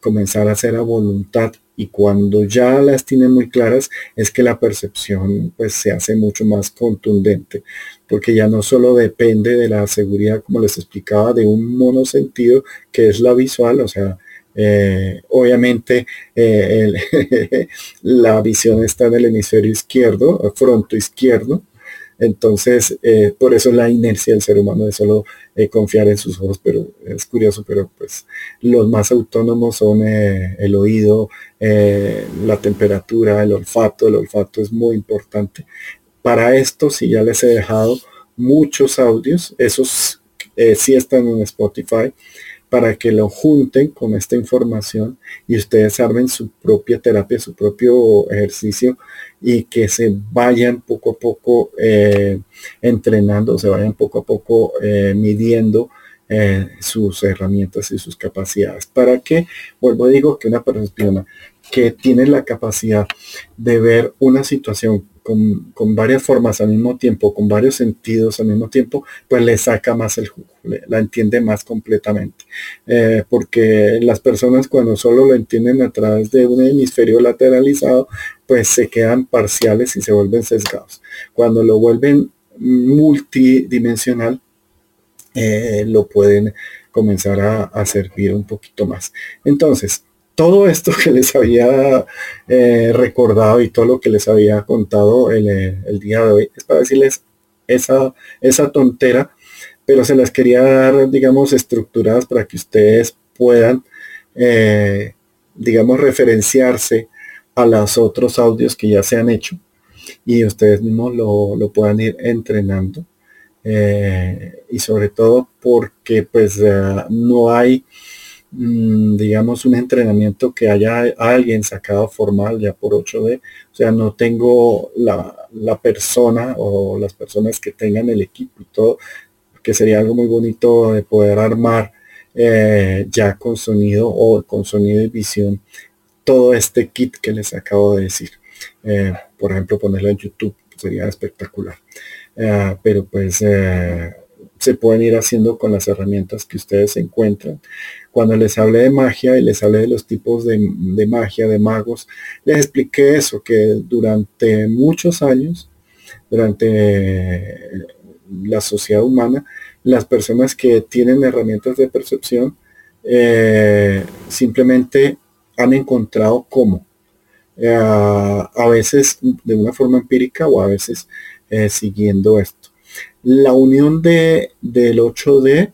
comenzar a hacer a voluntad y cuando ya las tiene muy claras es que la percepción pues se hace mucho más contundente porque ya no solo depende de la seguridad como les explicaba de un monosentido que es la visual o sea eh, obviamente eh, la visión está en el hemisferio izquierdo fronto izquierdo entonces, eh, por eso la inercia del ser humano de solo eh, confiar en sus ojos, pero es curioso, pero pues los más autónomos son eh, el oído, la temperatura, el olfato. El olfato es muy importante. Para esto, si ya les he dejado muchos audios, esos sí están en Spotify, para que lo junten con esta información y ustedes armen su propia terapia, su propio ejercicio y que se vayan poco a poco eh, entrenando, se vayan poco a poco eh, midiendo eh, sus herramientas y sus capacidades. Para que, vuelvo a digo, que una persona que tiene la capacidad de ver una situación con, varias formas al mismo tiempo, con varios sentidos al mismo tiempo, pues le saca más el jugo, la entiende más completamente. Eh, porque las personas cuando solo lo entienden a través de un hemisferio lateralizado, pues se quedan parciales y se vuelven sesgados. Cuando lo vuelven multidimensional, eh, lo pueden comenzar a servir un poquito más. Entonces, todo esto que les había eh, recordado y todo lo que les había contado el, eh, el, día de hoy es para decirles esa, esa tontera, pero se las quería dar, digamos, estructuradas para que ustedes puedan, eh, digamos, referenciarse a los otros audios que ya se han hecho y ustedes mismos lo, lo puedan ir entrenando. y sobre todo porque pues no hay digamos, un entrenamiento que haya alguien sacado formal ya por 8D. O sea, no tengo la, persona o las personas que tengan el equipo y todo, que sería algo muy bonito de poder armar eh, ya con sonido o con sonido y visión todo este kit que les acabo de decir. Eh, por ejemplo, ponerlo en YouTube sería espectacular. Eh, pero pues se pueden ir haciendo con las herramientas que ustedes encuentran. Cuando les hablé de magia y les hablé de los tipos de, magia, de magos, les expliqué eso, que durante muchos años, durante la sociedad humana, las personas que tienen herramientas de percepción eh, simplemente han encontrado cómo. Eh, a veces de una forma empírica o a veces eh, siguiendo esto. La unión de, del 8D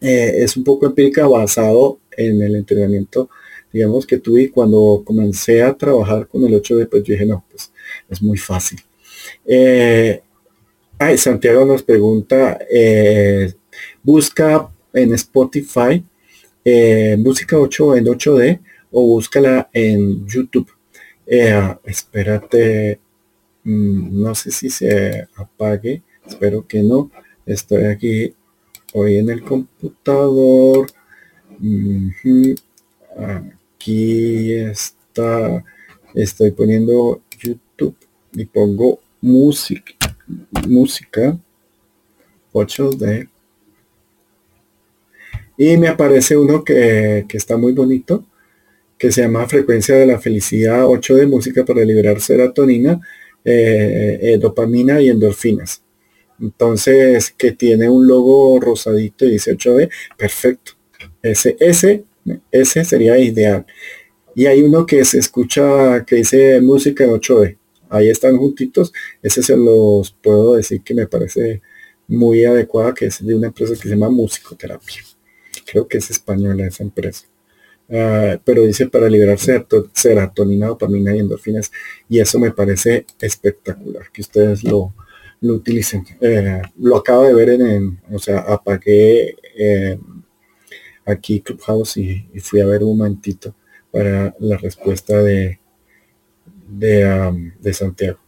eh, es un poco empírica basado en el entrenamiento, digamos, que tuve cuando comencé a trabajar con el 8D, pues dije, no, pues es muy fácil. Eh, ay, Santiago nos pregunta, eh, busca en Spotify música 8 en 8D o búscala en YouTube. espérate, mm, no sé si se apague. Espero que no. Estoy aquí hoy en el computador. Aquí está. Estoy poniendo YouTube y pongo música. Música 8D. Y me aparece uno que, está muy bonito, que se llama Frecuencia de la Felicidad 8 de música para liberar serotonina, eh, eh, dopamina y endorfinas. Entonces, que tiene un logo rosadito y dice 8B, perfecto. Ese, ese, ese sería ideal. Y hay uno que se escucha que dice música en 8B. Ahí están juntitos. Ese se los puedo decir que me parece muy adecuada, que es de una empresa que se llama Musicoterapia. Creo que es española esa empresa. Ah, pero dice para liberarse de serotonina, dopamina y endorfinas. Y eso me parece espectacular, que ustedes lo, lo utilicen. Eh, lo acabo de ver en, o sea, apagué eh, aquí Clubhouse y, fui a ver un momentito para la respuesta de, de, de Santiago.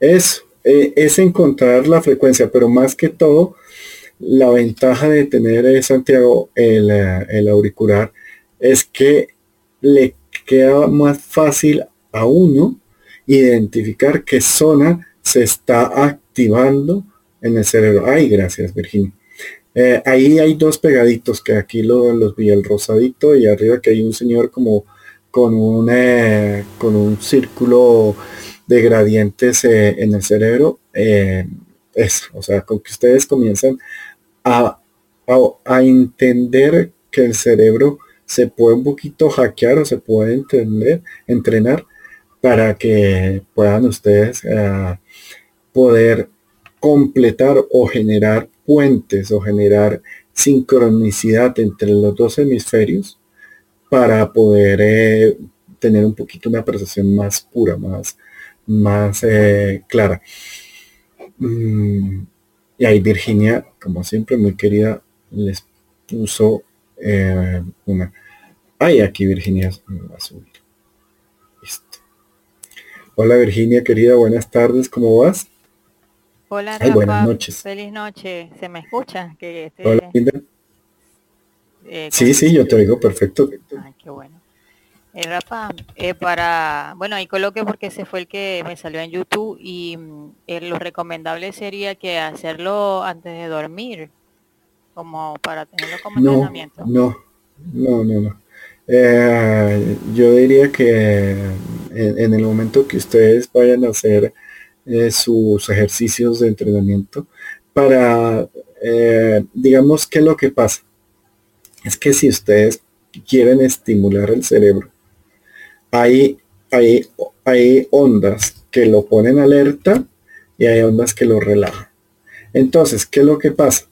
Es, eh, es encontrar la frecuencia, pero más que todo, la ventaja de tener Santiago el, el auricular es que le queda más fácil a uno identificar qué zona se está activando en el cerebro. Ay, gracias, Virginia. Eh, ahí hay dos pegaditos que aquí lo, los vi, el rosadito y arriba que hay un señor como con un, eh, con un círculo de gradientes eh, en el cerebro. es, o sea, con que ustedes comienzan a, a, entender que el cerebro se puede un poquito hackear o se puede entender, entrenar para que puedan ustedes poder completar o generar puentes o generar sincronicidad entre los dos hemisferios para poder eh, tener un poquito una percepción más pura, más, más eh, clara. Mm, y ahí Virginia, como siempre, muy querida, les puso eh, una. Ay, aquí Virginia va a subir. Listo. Hola Virginia, querida, buenas tardes, ¿cómo vas? Hola, Rafa. buenas noches. Feliz noche. ¿Se me escucha? Que Hola, Linda. Eh, sí, sí, yo te oigo perfecto. Ay, qué bueno. Eh, Rafa, eh, para, bueno, ahí coloque porque ese fue el que me salió en YouTube y mm, eh, lo recomendable sería que hacerlo antes de dormir, como para tenerlo como no, entrenamiento. No, no, no, no. Yo diría que en, el momento que ustedes vayan a hacer eh, sus ejercicios de entrenamiento para, eh, digamos, que lo que pasa es que si ustedes quieren estimular el cerebro, hay, hay, hay ondas que lo ponen alerta y hay ondas que lo relajan. Entonces, ¿qué es lo que pasa?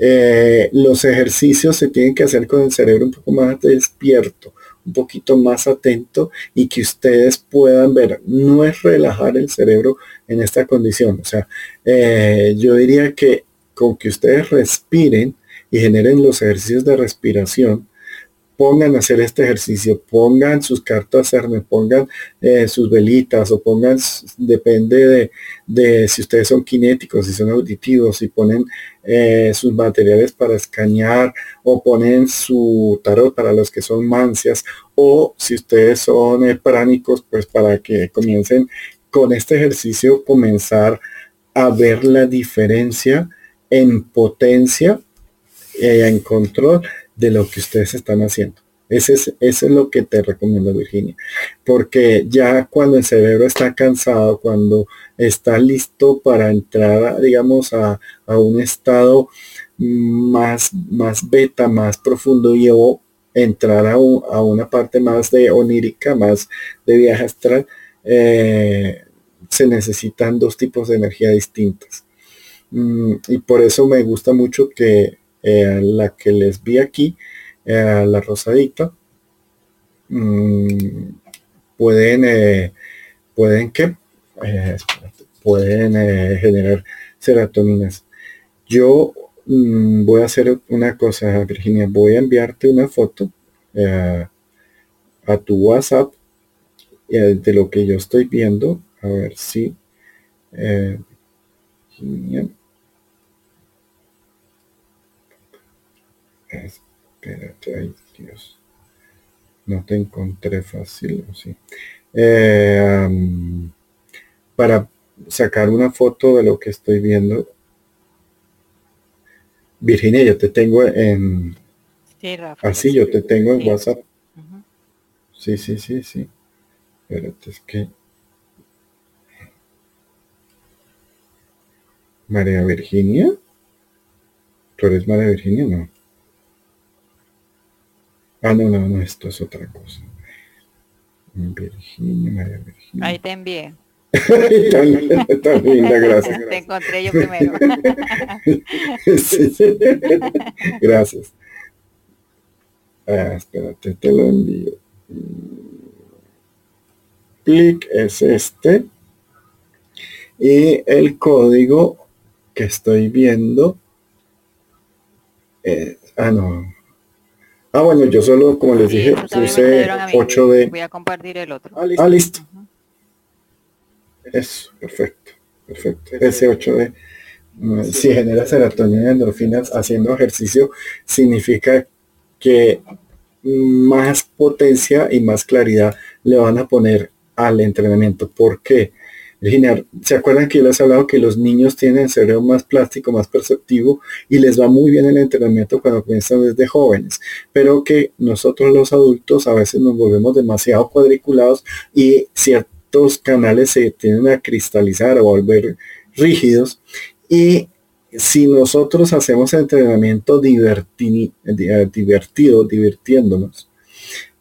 Eh, los ejercicios se tienen que hacer con el cerebro un poco más despierto, un poquito más atento y que ustedes puedan ver. No es relajar el cerebro en esta condición. O sea, eh, yo diría que con que ustedes respiren y generen los ejercicios de respiración, pongan a hacer este ejercicio, pongan sus cartas CERN, pongan eh, sus velitas o pongan, depende de, si ustedes son kinéticos, si son auditivos, si ponen eh, sus materiales para escanear o ponen su tarot para los que son mancias o si ustedes son eh, pránicos, pues para que comiencen con este ejercicio, comenzar a ver la diferencia en potencia y en control de lo que ustedes están haciendo. Ese es, eso es lo que te recomiendo, Virginia. Porque ya cuando el cerebro está cansado, cuando está listo para entrar, digamos, a, un estado más, más beta, más profundo y o entrar a, una parte más de onírica, más de viaje astral, eh, se necesitan dos tipos de energía distintas. Mm, y por eso me gusta mucho que eh, la que les vi aquí, eh, la rosadita, mm, pueden, eh, pueden que pueden generar serotoninas. Yo mm, voy a hacer una cosa, Virginia, voy a enviarte una foto a tu WhatsApp de lo que yo estoy viendo, a ver si. Espérate, ay Dios. No te encontré fácil, sí. Eh, para sacar una foto de lo que estoy viendo. Virginia, yo te tengo en... Sí, Rafa. Así, yo te tengo en WhatsApp. Sí, sí, sí, sí. Espérate, es que... María Virginia. ¿Tú eres María Virginia? No. Ah, no, no, no, esto es otra cosa. Virginia, María Virginia. Ahí te envié. Está linda, gracias, Te encontré yo primero. Gracias. Ah, espérate, te lo envío. Clic es este. Y el código que estoy viendo ah, no, Ah, bueno, yo solo, como les dije, puse 8 de... Voy a compartir el otro. Ah, listo. Eso, perfecto. Perfecto. Ese 8 de... Si genera serotonina y endorfinas haciendo ejercicio, significa que más potencia y más claridad le van a poner al entrenamiento. ¿Por qué? ¿Se acuerdan que yo les he hablado que los niños tienen cerebro más plástico, más perceptivo y les va muy bien el entrenamiento cuando comienzan desde jóvenes? Pero que nosotros los adultos a veces nos volvemos demasiado cuadriculados y ciertos canales se tienden a cristalizar o volver rígidos y si nosotros hacemos entrenamiento divertido, divirtiéndonos,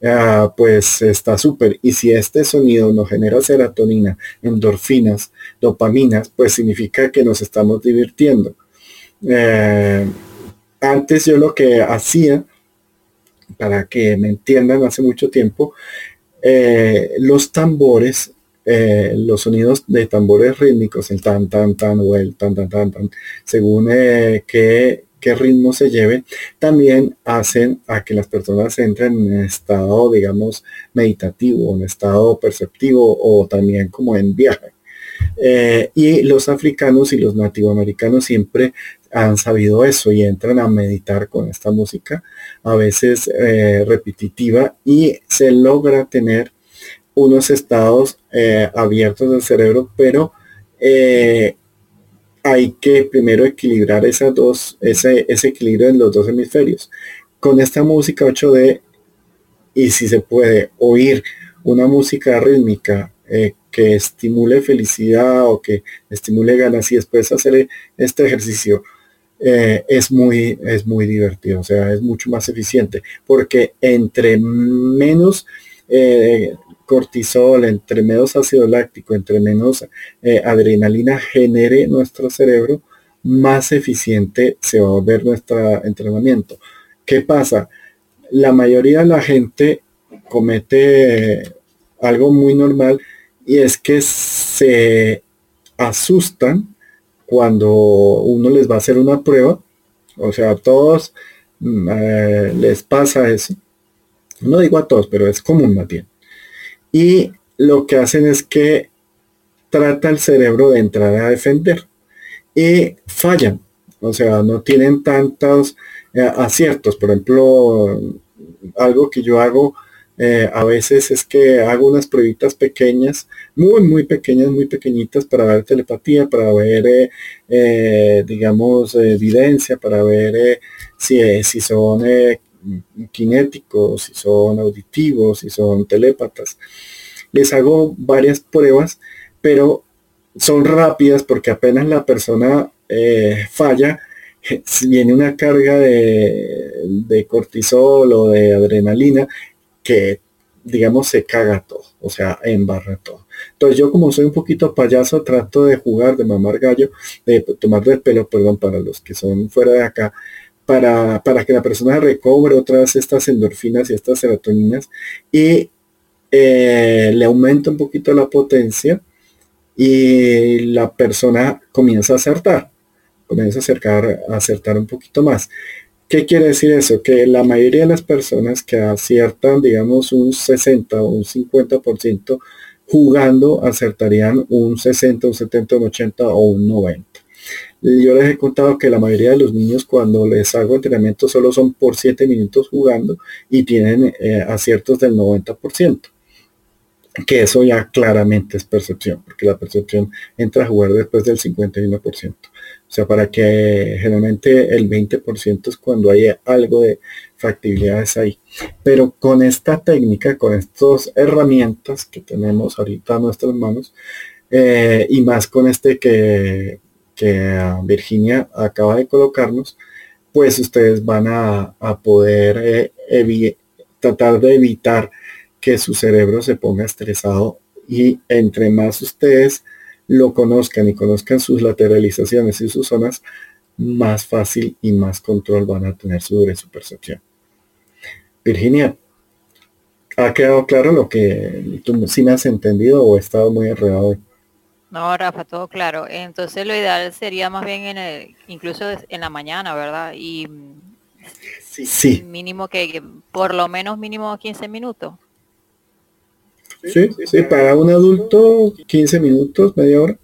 Ah, pues está súper. Y si este sonido nos genera serotonina, endorfinas, dopaminas, pues significa que nos estamos divirtiendo. Eh, antes yo lo que hacía, para que me entiendan hace mucho tiempo, eh, los tambores, eh, los sonidos de tambores rítmicos, el tan, tan, tan, o el tan, tan, tan, tan, según que qué ritmo se lleve, también hacen a que las personas entren en estado, digamos, meditativo, en estado perceptivo o también como en viaje. Eh, y los africanos y los nativoamericanos siempre han sabido eso y entran a meditar con esta música, a veces eh, repetitiva, y se logra tener unos estados eh, abiertos del cerebro, pero hay que primero equilibrar esas dos, ese, ese equilibrio en los dos hemisferios. Con esta música 8D, y si se puede oír una música rítmica eh, que estimule felicidad o que estimule ganas y después hacer este ejercicio, eh, es, muy, es muy divertido, o sea, es mucho más eficiente, porque entre menos eh, cortisol, entre menos ácido láctico, entre menos eh, adrenalina genere nuestro cerebro, más eficiente se va a ver nuestro entrenamiento. ¿Qué pasa? La mayoría de la gente comete algo muy normal y es que se asustan cuando uno les va a hacer una prueba. O sea, a todos mm, eh, les pasa eso. No digo a todos, pero es común más bien y lo que hacen es que trata el cerebro de entrar a defender y fallan, o sea, no tienen tantos eh, aciertos. Por ejemplo, algo que yo hago eh, a veces es que hago unas pruebitas pequeñas, muy, muy pequeñas, muy pequeñitas para ver telepatía, para ver, eh, digamos, evidencia, para ver si, si son kinéticos, si son auditivos, si son telépatas. Les hago varias pruebas, pero son rápidas porque apenas la persona eh, falla, viene una carga de, de, cortisol o de adrenalina que, digamos, se caga todo, o sea, embarra todo. Entonces yo como soy un poquito payaso, trato de jugar, de mamar gallo, de tomar del pelo, perdón, para los que son fuera de acá, para, que la persona recobre otra vez estas endorfinas y estas serotoninas y eh, le aumenta un poquito la potencia y la persona comienza a acertar, comienza a acercar, a acertar un poquito más. ¿Qué quiere decir eso? Que la mayoría de las personas que aciertan, digamos, un 60 o un 50%, jugando acertarían un 60, un 70, un 80 o un 90. Yo les he contado que la mayoría de los niños cuando les hago entrenamiento solo son por 7 minutos jugando y tienen eh, aciertos del 90%. Que eso ya claramente es percepción, porque la percepción entra a jugar después del 51%. O sea, para que generalmente el 20% es cuando hay algo de factibilidades ahí. Pero con esta técnica, con estas herramientas que tenemos ahorita a nuestras manos, eh, y más con este que que Virginia acaba de colocarnos, pues ustedes van a, poder eh, tratar de evitar que su cerebro se ponga estresado y entre más ustedes lo conozcan y conozcan sus lateralizaciones y sus zonas, más fácil y más control van a tener sobre su percepción. Virginia, ¿ha quedado claro lo que tú sí me has entendido o he estado muy enredado? No, Rafa, todo claro. Entonces lo ideal sería más bien en el, incluso en la mañana, ¿verdad? Y sí. mínimo que, por lo menos mínimo 15 minutos. Sí, sí, para un adulto 15 minutos, media hora.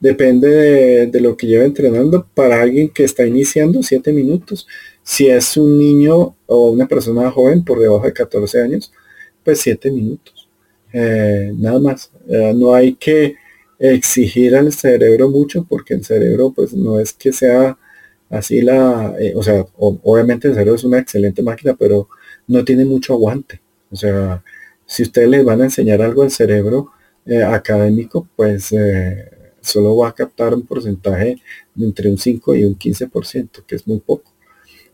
Depende de, de, lo que lleva entrenando. Para alguien que está iniciando, 7 minutos. Si es un niño o una persona joven por debajo de 14 años, pues 7 minutos. Eh, nada más. Eh, no hay que exigir al cerebro mucho porque el cerebro pues no es que sea así la, eh, o sea, obviamente el cerebro es una excelente máquina, pero no tiene mucho aguante. O sea, si ustedes les van a enseñar algo al cerebro eh, académico, pues eh, solo va a captar un porcentaje de entre un 5 y un 15%, que es muy poco.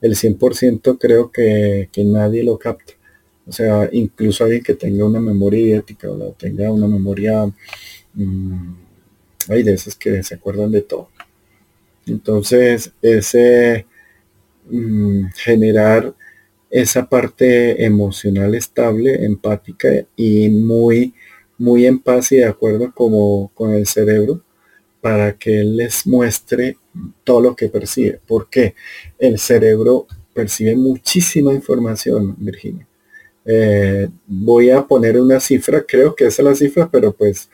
El 100% creo que, que nadie lo capta. O sea, incluso alguien que tenga una memoria idética o tenga una memoria, mm, hay de esas que se acuerdan de todo. Entonces, ese mm, generar esa parte emocional estable, empática y muy, muy en paz y de acuerdo como con el cerebro para que él les muestre todo lo que percibe. Porque el cerebro percibe muchísima información, Virginia. Eh, voy a poner una cifra, creo que esa es la cifra, pero pues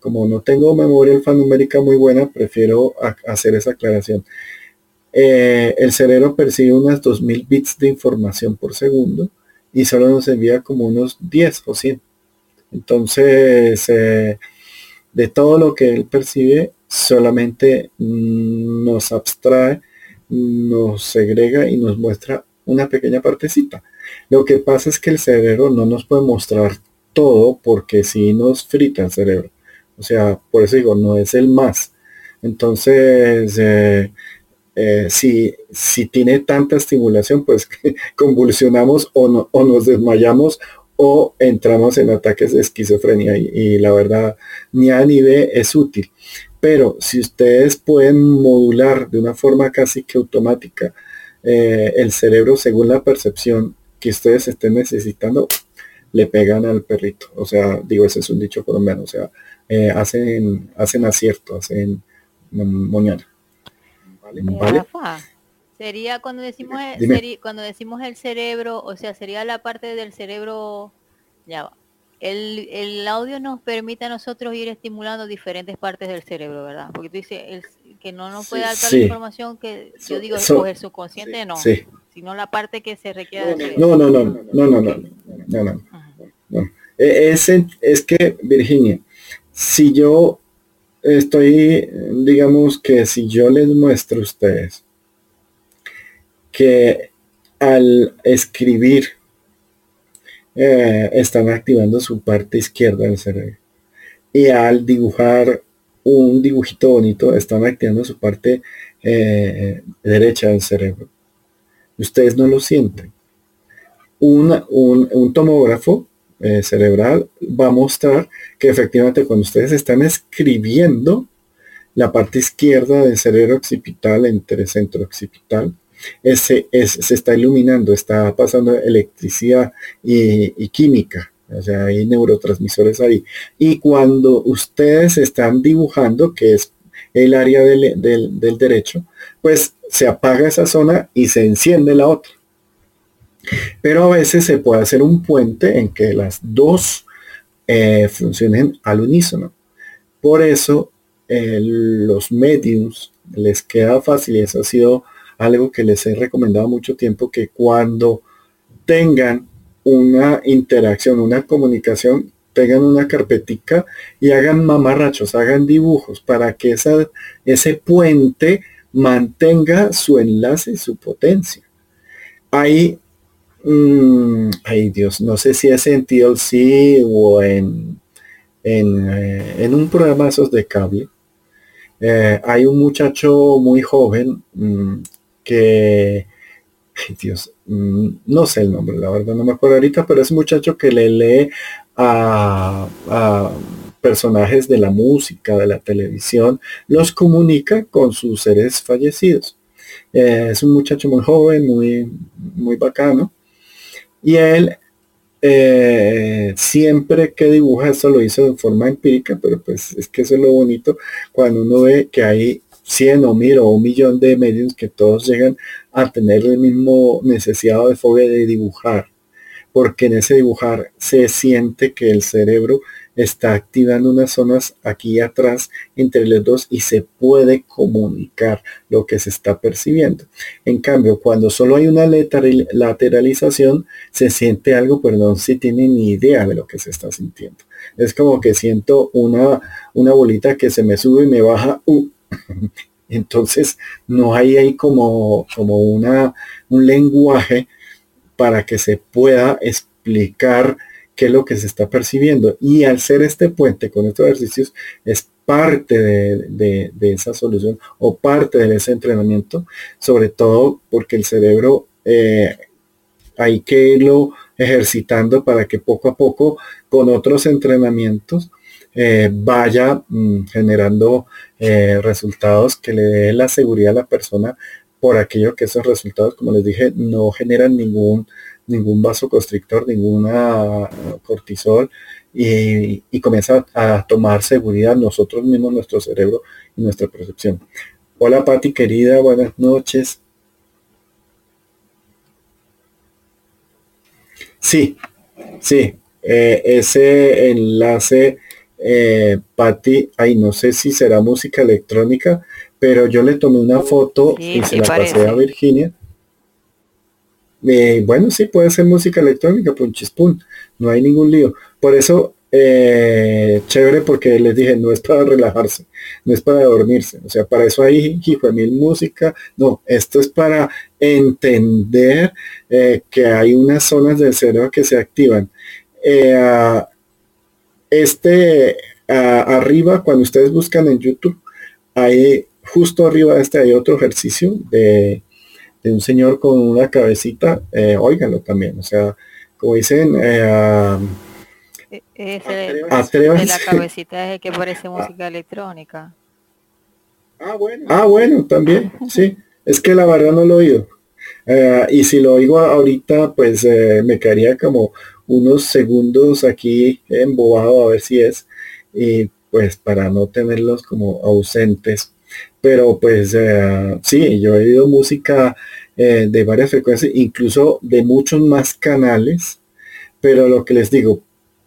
como no tengo memoria alfanumérica muy buena, prefiero hacer esa aclaración. Eh, el cerebro percibe unas 2000 bits de información por segundo y solo nos envía como unos 10 o 100. Entonces, eh, de todo lo que él percibe, solamente nos abstrae, nos segrega y nos muestra una pequeña partecita. Lo que pasa es que el cerebro no nos puede mostrar todo porque si nos frita el cerebro. O sea, por eso digo, no es el más. Entonces, eh, eh, si, si tiene tanta estimulación, pues convulsionamos o, o nos desmayamos o entramos en ataques de esquizofrenia y, la verdad ni A ni B es útil. Pero si ustedes pueden modular de una forma casi que automática eh, el cerebro según la percepción que ustedes estén necesitando, le pegan al perrito. O sea, digo, ese es un dicho colombiano. O sea, eh, hacen, hacen acierto, hacen moñana. ¿Vale? Sería cuando decimos cuando decimos el cerebro, o sea, sería la parte del cerebro, ya va. El, audio nos permite a nosotros ir estimulando diferentes partes del cerebro, ¿verdad? Porque tú dices el, que no nos puede dar toda la información que yo digo, so, el subconsciente no, sino la parte que se requiere. No, no, no, no, no, no, no, no, no, no. E, es, es que, Virginia, si yo estoy, digamos que si yo les muestro a ustedes que al escribir eh, están activando su parte izquierda del cerebro. Y al dibujar un dibujito bonito están activando su parte eh, derecha del cerebro. Ustedes no lo sienten. un, tomógrafo eh, cerebral va a mostrar que efectivamente cuando ustedes están escribiendo, la parte izquierda del cerebro occipital entre centro occipital ese, se está iluminando, está pasando electricidad y, química, o sea, hay neurotransmisores ahí. Y cuando ustedes están dibujando, que es el área del, del, derecho, pues se apaga esa zona y se enciende la otra. Pero a veces se puede hacer un puente en que las dos eh, funcionen al unísono. Por eso los mediums les queda fácil y eso ha sido algo que les he recomendado mucho tiempo, que cuando tengan una interacción, una comunicación, tengan una carpetica y hagan mamarrachos, hagan dibujos para que esa, ese puente mantenga su enlace y su potencia. Ahí, mm, ay Dios, no sé si es en TLC o en, en, eh, un programa esos de cable. Eh, hay un muchacho muy joven mm, que, Dios, mm, no sé el nombre, la verdad no me acuerdo ahorita, pero es un muchacho que le lee a, personajes de la música, de la televisión, los comunica con sus seres fallecidos. Eh, es un muchacho muy joven, muy, muy bacano. Y él eh, siempre que dibuja, eso lo hizo de forma empírica, pero pues es que eso es lo bonito cuando uno ve que hay 100 o 1000 o un millón de medios que todos llegan a tener el mismo necesidad de fobia de dibujar, porque en ese dibujar se siente que el cerebro está activando unas zonas aquí atrás entre los dos y se puede comunicar lo que se está percibiendo. En cambio, cuando solo hay una lateralización, se siente algo, pero no se tiene ni idea de lo que se está sintiendo. Es como que siento una, una bolita que se me sube y me baja. Uh. Entonces no hay ahí como, como una, un lenguaje para que se pueda explicar qué es lo que se está percibiendo. Y al ser este puente con estos ejercicios es parte de, esa solución o parte de ese entrenamiento, sobre todo porque el cerebro eh, hay que irlo ejercitando para que poco a poco con otros entrenamientos eh, vaya mm, generando eh, resultados que le dé la seguridad a la persona por aquello que esos resultados, como les dije, no generan ningún, ningún vasoconstrictor, ninguna cortisol y, y comienza a tomar seguridad nosotros mismos, nuestro cerebro y nuestra percepción. Hola Patti querida, buenas noches. Sí, sí, eh, ese enlace, eh, Patti, ay, no sé si será música electrónica, pero yo le tomé una foto y se la pasé a Virginia. Eh, bueno, sí, puede ser música electrónica, punchispun, no hay ningún lío. Por eso eh, chévere porque les dije, no es para relajarse, no es para dormirse, o sea, para eso hay hijo mil música, no, esto es para entender eh, que hay unas zonas del cerebro que se activan. Este arriba, cuando ustedes buscan en YouTube, hay justo arriba de este hay otro ejercicio de, de un señor con una cabecita, óiganlo también, o sea, como dicen, e, ese de la cabecita es que parece música electrónica. Ah, bueno. Ah, bueno, también, sí. Es que la verdad no lo he oído. Eh, y si lo oigo ahorita, pues eh, me quedaría como unos segundos aquí embobado a ver si es. Y pues para no tenerlos como ausentes. Pero pues eh, sí, yo he oído música de varias frecuencias, incluso de muchos más canales. Pero lo que les digo,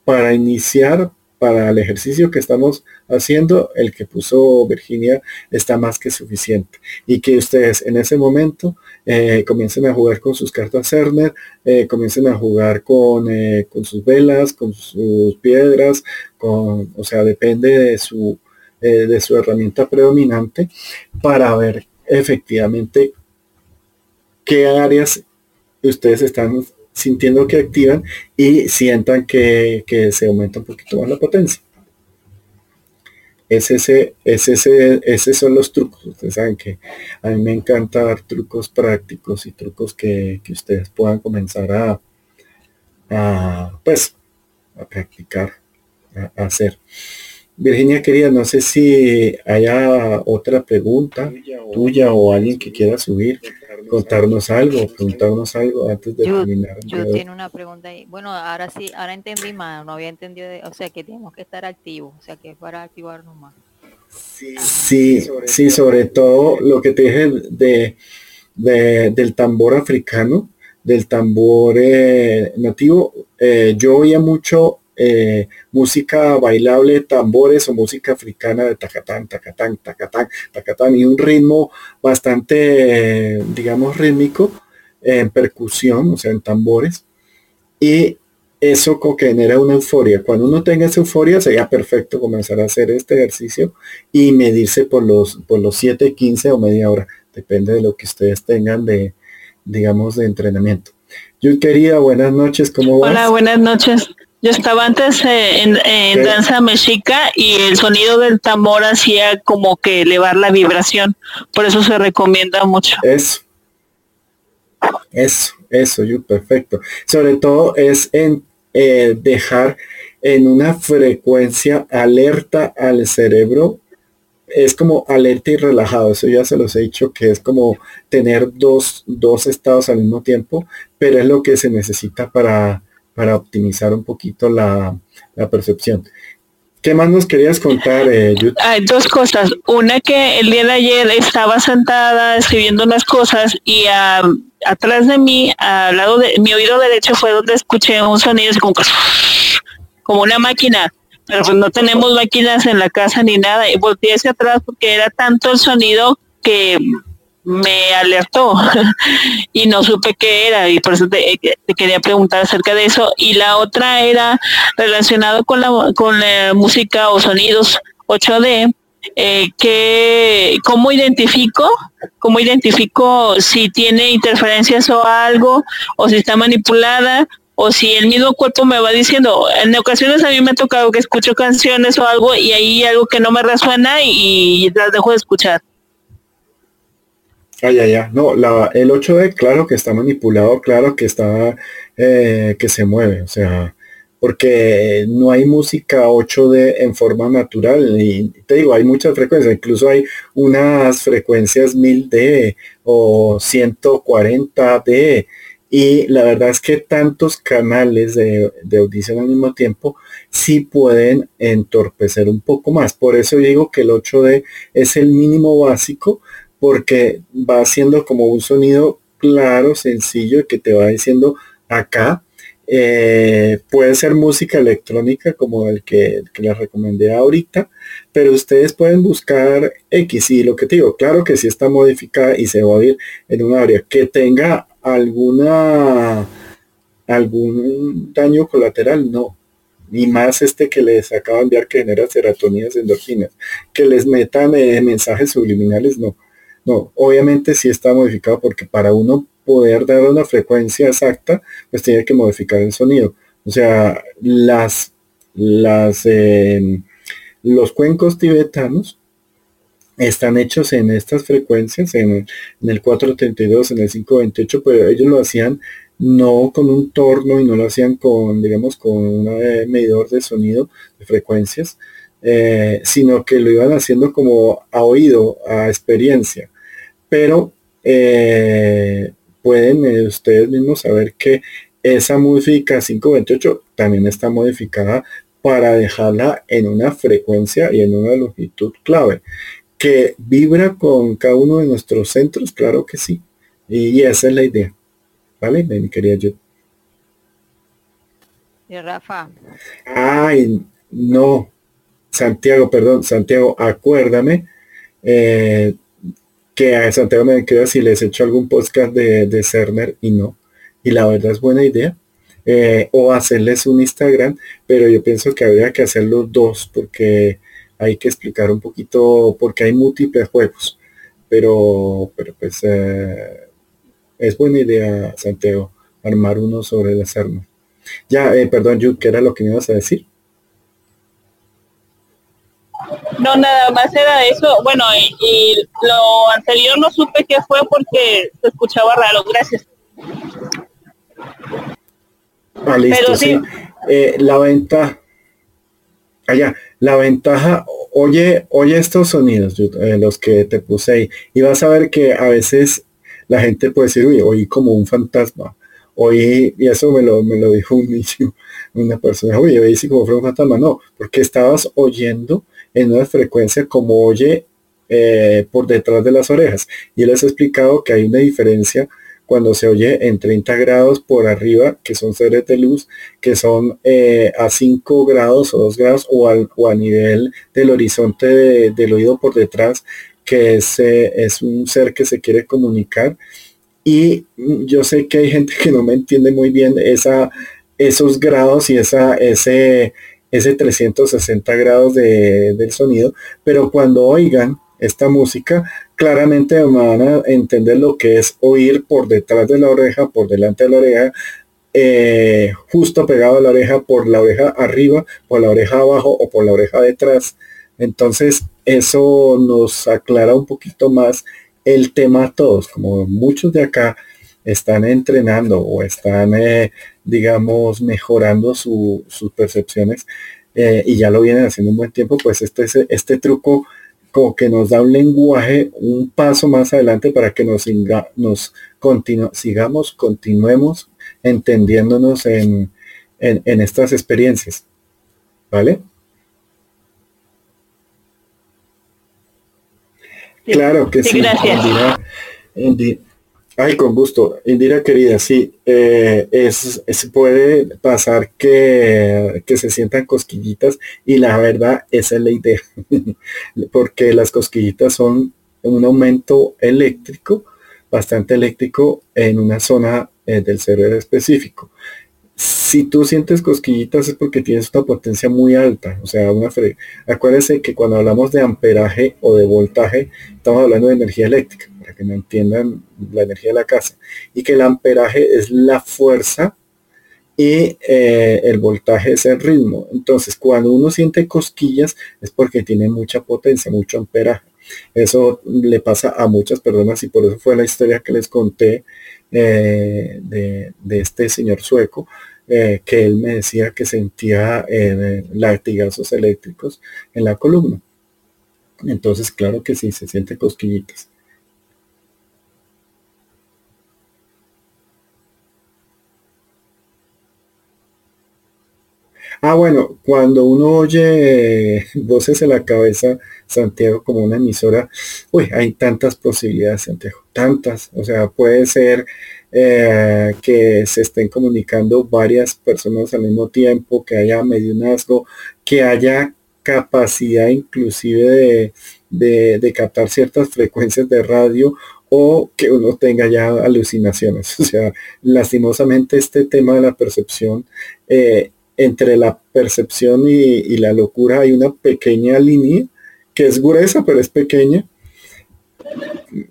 para iniciar para el ejercicio que estamos haciendo, el que puso Virginia está más que suficiente. Y que ustedes en ese momento eh, comiencen a jugar con sus cartas Cerner, eh, comiencen a jugar con, eh, con, sus velas, con sus piedras, con, o sea, depende de su, de su herramienta predominante para ver efectivamente qué áreas ustedes están sintiendo que activan y sientan que, se aumenta un poquito más la potencia. Es ese, es ese, esos son los trucos. Ustedes saben que a mí me encanta dar trucos prácticos y trucos que, ustedes puedan comenzar a, a, pues, a practicar, a hacer. Virginia querida, no sé si haya otra pregunta tuya o alguien que quiera subir, contarnos algo, preguntarnos algo antes de terminar. Yo tiene una pregunta ahí. Bueno, ahora sí, ahora entendí más, no había entendido, o sea, que tenemos que estar activos, o sea, que es para activarnos más. Sí, sí, sobre todo lo que te dije de, del tambor africano, del tambor eh, nativo, eh, yo oía mucho eh, música bailable, tambores o música africana de tacatán, tacatán, tacatán, tacatán y un ritmo bastante, digamos, rítmico en percusión, o sea, en tambores. Y eso genera una euforia. Cuando uno tenga esa euforia, sería perfecto comenzar a hacer este ejercicio y medirse por los, por los 7, 15 o media hora. Depende de lo que ustedes tengan de, digamos, de entrenamiento. Yo querida, buenas noches, ¿cómo vas? Hola, buenas noches. Yo estaba antes eh, en, danza mexica y el sonido del tambor hacía como que elevar la vibración. Por eso se recomienda mucho. Eso. Eso, eso, yo perfecto. Sobre todo es en eh, dejar en una frecuencia alerta al cerebro. Es como alerta y relajado. Eso ya se los he dicho que es como tener dos, dos estados al mismo tiempo, pero es lo que se necesita para para optimizar un poquito la, percepción. ¿Qué más nos querías contar, eh, Hay dos cosas. Una que el día de ayer estaba sentada escribiendo unas cosas y atrás de mí, al lado de mi oído derecho fue donde escuché un sonido como, como una máquina. Pero pues no tenemos máquinas en la casa ni nada. Y volteé hacia atrás porque era tanto el sonido que me alertó y no supe qué era y por eso te, quería preguntar acerca de eso. Y la otra era relacionado con la, con la música o sonidos 8D. Eh, que cómo identifico cómo identifico si tiene interferencias o algo o si está manipulada o si el mismo cuerpo me va diciendo en ocasiones a mí me ha tocado que escucho canciones o algo y hay algo que no me resuena y las dejo de escuchar Ah, ya, ya. No, la, el 8D, claro que está manipulado, claro que está, eh, que se mueve, o sea, porque no hay música 8D en forma natural. Y te digo, hay muchas frecuencias, incluso hay unas frecuencias 1000D o 140D. Y la verdad es que tantos canales de, de, audición al mismo tiempo sí pueden entorpecer un poco más. Por eso digo que el 8D es el mínimo básico porque va haciendo como un sonido claro, sencillo, que te va diciendo acá. Eh, puede ser música electrónica como el que, les recomendé ahorita, pero ustedes pueden buscar X y lo que te digo, claro que si está modificada y se va a ir en un área que tenga alguna algún daño colateral, no. Ni más este que les acaba de enviar que genera serotoninas, endorfinas. Que les metan eh, mensajes subliminales, no. No, obviamente sí está modificado porque para uno poder dar una frecuencia exacta, pues tiene que modificar el sonido. O sea, las, las, em, los cuencos tibetanos están hechos en estas frecuencias, en, el 432, en el 528, pero ellos lo hacían no con un torno y no lo hacían con, digamos, con un eh, medidor de sonido, de frecuencias, eh, sino que lo iban haciendo como a oído, a experiencia pero eh, pueden eh, ustedes mismos saber que esa música 528 también está modificada para dejarla en una frecuencia y en una longitud clave. Que vibra con cada uno de nuestros centros, claro que sí. Y esa es la idea. ¿Vale? Mi querida yo. Y Rafa. Ay, no. Santiago, perdón, Santiago, acuérdame. Eh, que a Santiago me queda si les he hecho algún podcast de, de Cerner y no. Y la verdad es buena idea. Eh, o hacerles un Instagram, pero yo pienso que habría que hacer los dos porque hay que explicar un poquito porque hay múltiples juegos. Pero, pero pues eh, es buena idea, Santiago, armar uno sobre el Cerner. Ya, eh, perdón, Jude, ¿qué era lo que me ibas a decir? No, nada más era eso. Bueno, y, lo anterior no supe qué fue porque se escuchaba raro. Gracias. Ah, listo, sí. Eh, la venta, allá, la ventaja, oye, oye estos sonidos, eh, los que te puse ahí, y vas a ver que a veces la gente puede decir, uy, oí como un fantasma, oí, y eso me lo, me lo dijo un niño, una persona, oye, oí como fue un fantasma, no, porque estabas oyendo en una frecuencia como oye eh, por detrás de las orejas. Y les he explicado que hay una diferencia cuando se oye en 30 grados por arriba, que son seres de luz, que son eh, a 5 grados o 2 grados, o, al, o a nivel del horizonte del oído por detrás, que es, es un ser que se quiere comunicar. Y yo sé que hay gente que no me entiende muy bien esa, esos grados y esa, ese, ese 360 grados de, del sonido, pero cuando oigan esta música, claramente van a entender lo que es oír por detrás de la oreja, por delante de la oreja, eh, justo pegado a la oreja, por la oreja arriba, por la oreja abajo o por la oreja detrás. Entonces, eso nos aclara un poquito más el tema a todos, como muchos de acá están entrenando o están, eh, digamos, mejorando sus percepciones eh, y ya lo vienen haciendo un buen tiempo, pues este, este truco como que nos da un lenguaje un paso más adelante para que nos, nos sigamos, continuemos entendiéndonos en, en, estas experiencias. ¿Vale? Claro que sí. Gracias. Ay, con gusto. Indira querida, sí, eh, es, puede pasar que, que, se sientan cosquillitas y la verdad esa es la idea, porque las cosquillitas son un aumento eléctrico, bastante eléctrico en una zona eh, del cerebro específico. Si tú sientes cosquillitas es porque tienes una potencia muy alta, o sea, una acuérdense que cuando hablamos de amperaje o de voltaje, estamos hablando de energía eléctrica, para que no entiendan la energía de la casa, y que el amperaje es la fuerza y eh, el voltaje es el ritmo. Entonces, cuando uno siente cosquillas es porque tiene mucha potencia, mucho amperaje. Eso le pasa a muchas personas y por eso fue la historia que les conté eh, de, este señor sueco, eh, que él me decía que sentía latigazos eléctricos en la columna. Entonces, claro que sí, se siente cosquillitas. Ah, bueno, cuando uno oye voces en la cabeza, Santiago, como una emisora, uy, hay tantas posibilidades, Santiago, tantas. O sea, puede ser eh, que se estén comunicando varias personas al mismo tiempo, que haya mediunazgo, que haya capacidad inclusive de, de, captar ciertas frecuencias de radio o que uno tenga ya alucinaciones. O sea, lastimosamente este tema de la percepción eh, entre la percepción y, la locura hay una pequeña línea que es gruesa, pero es pequeña,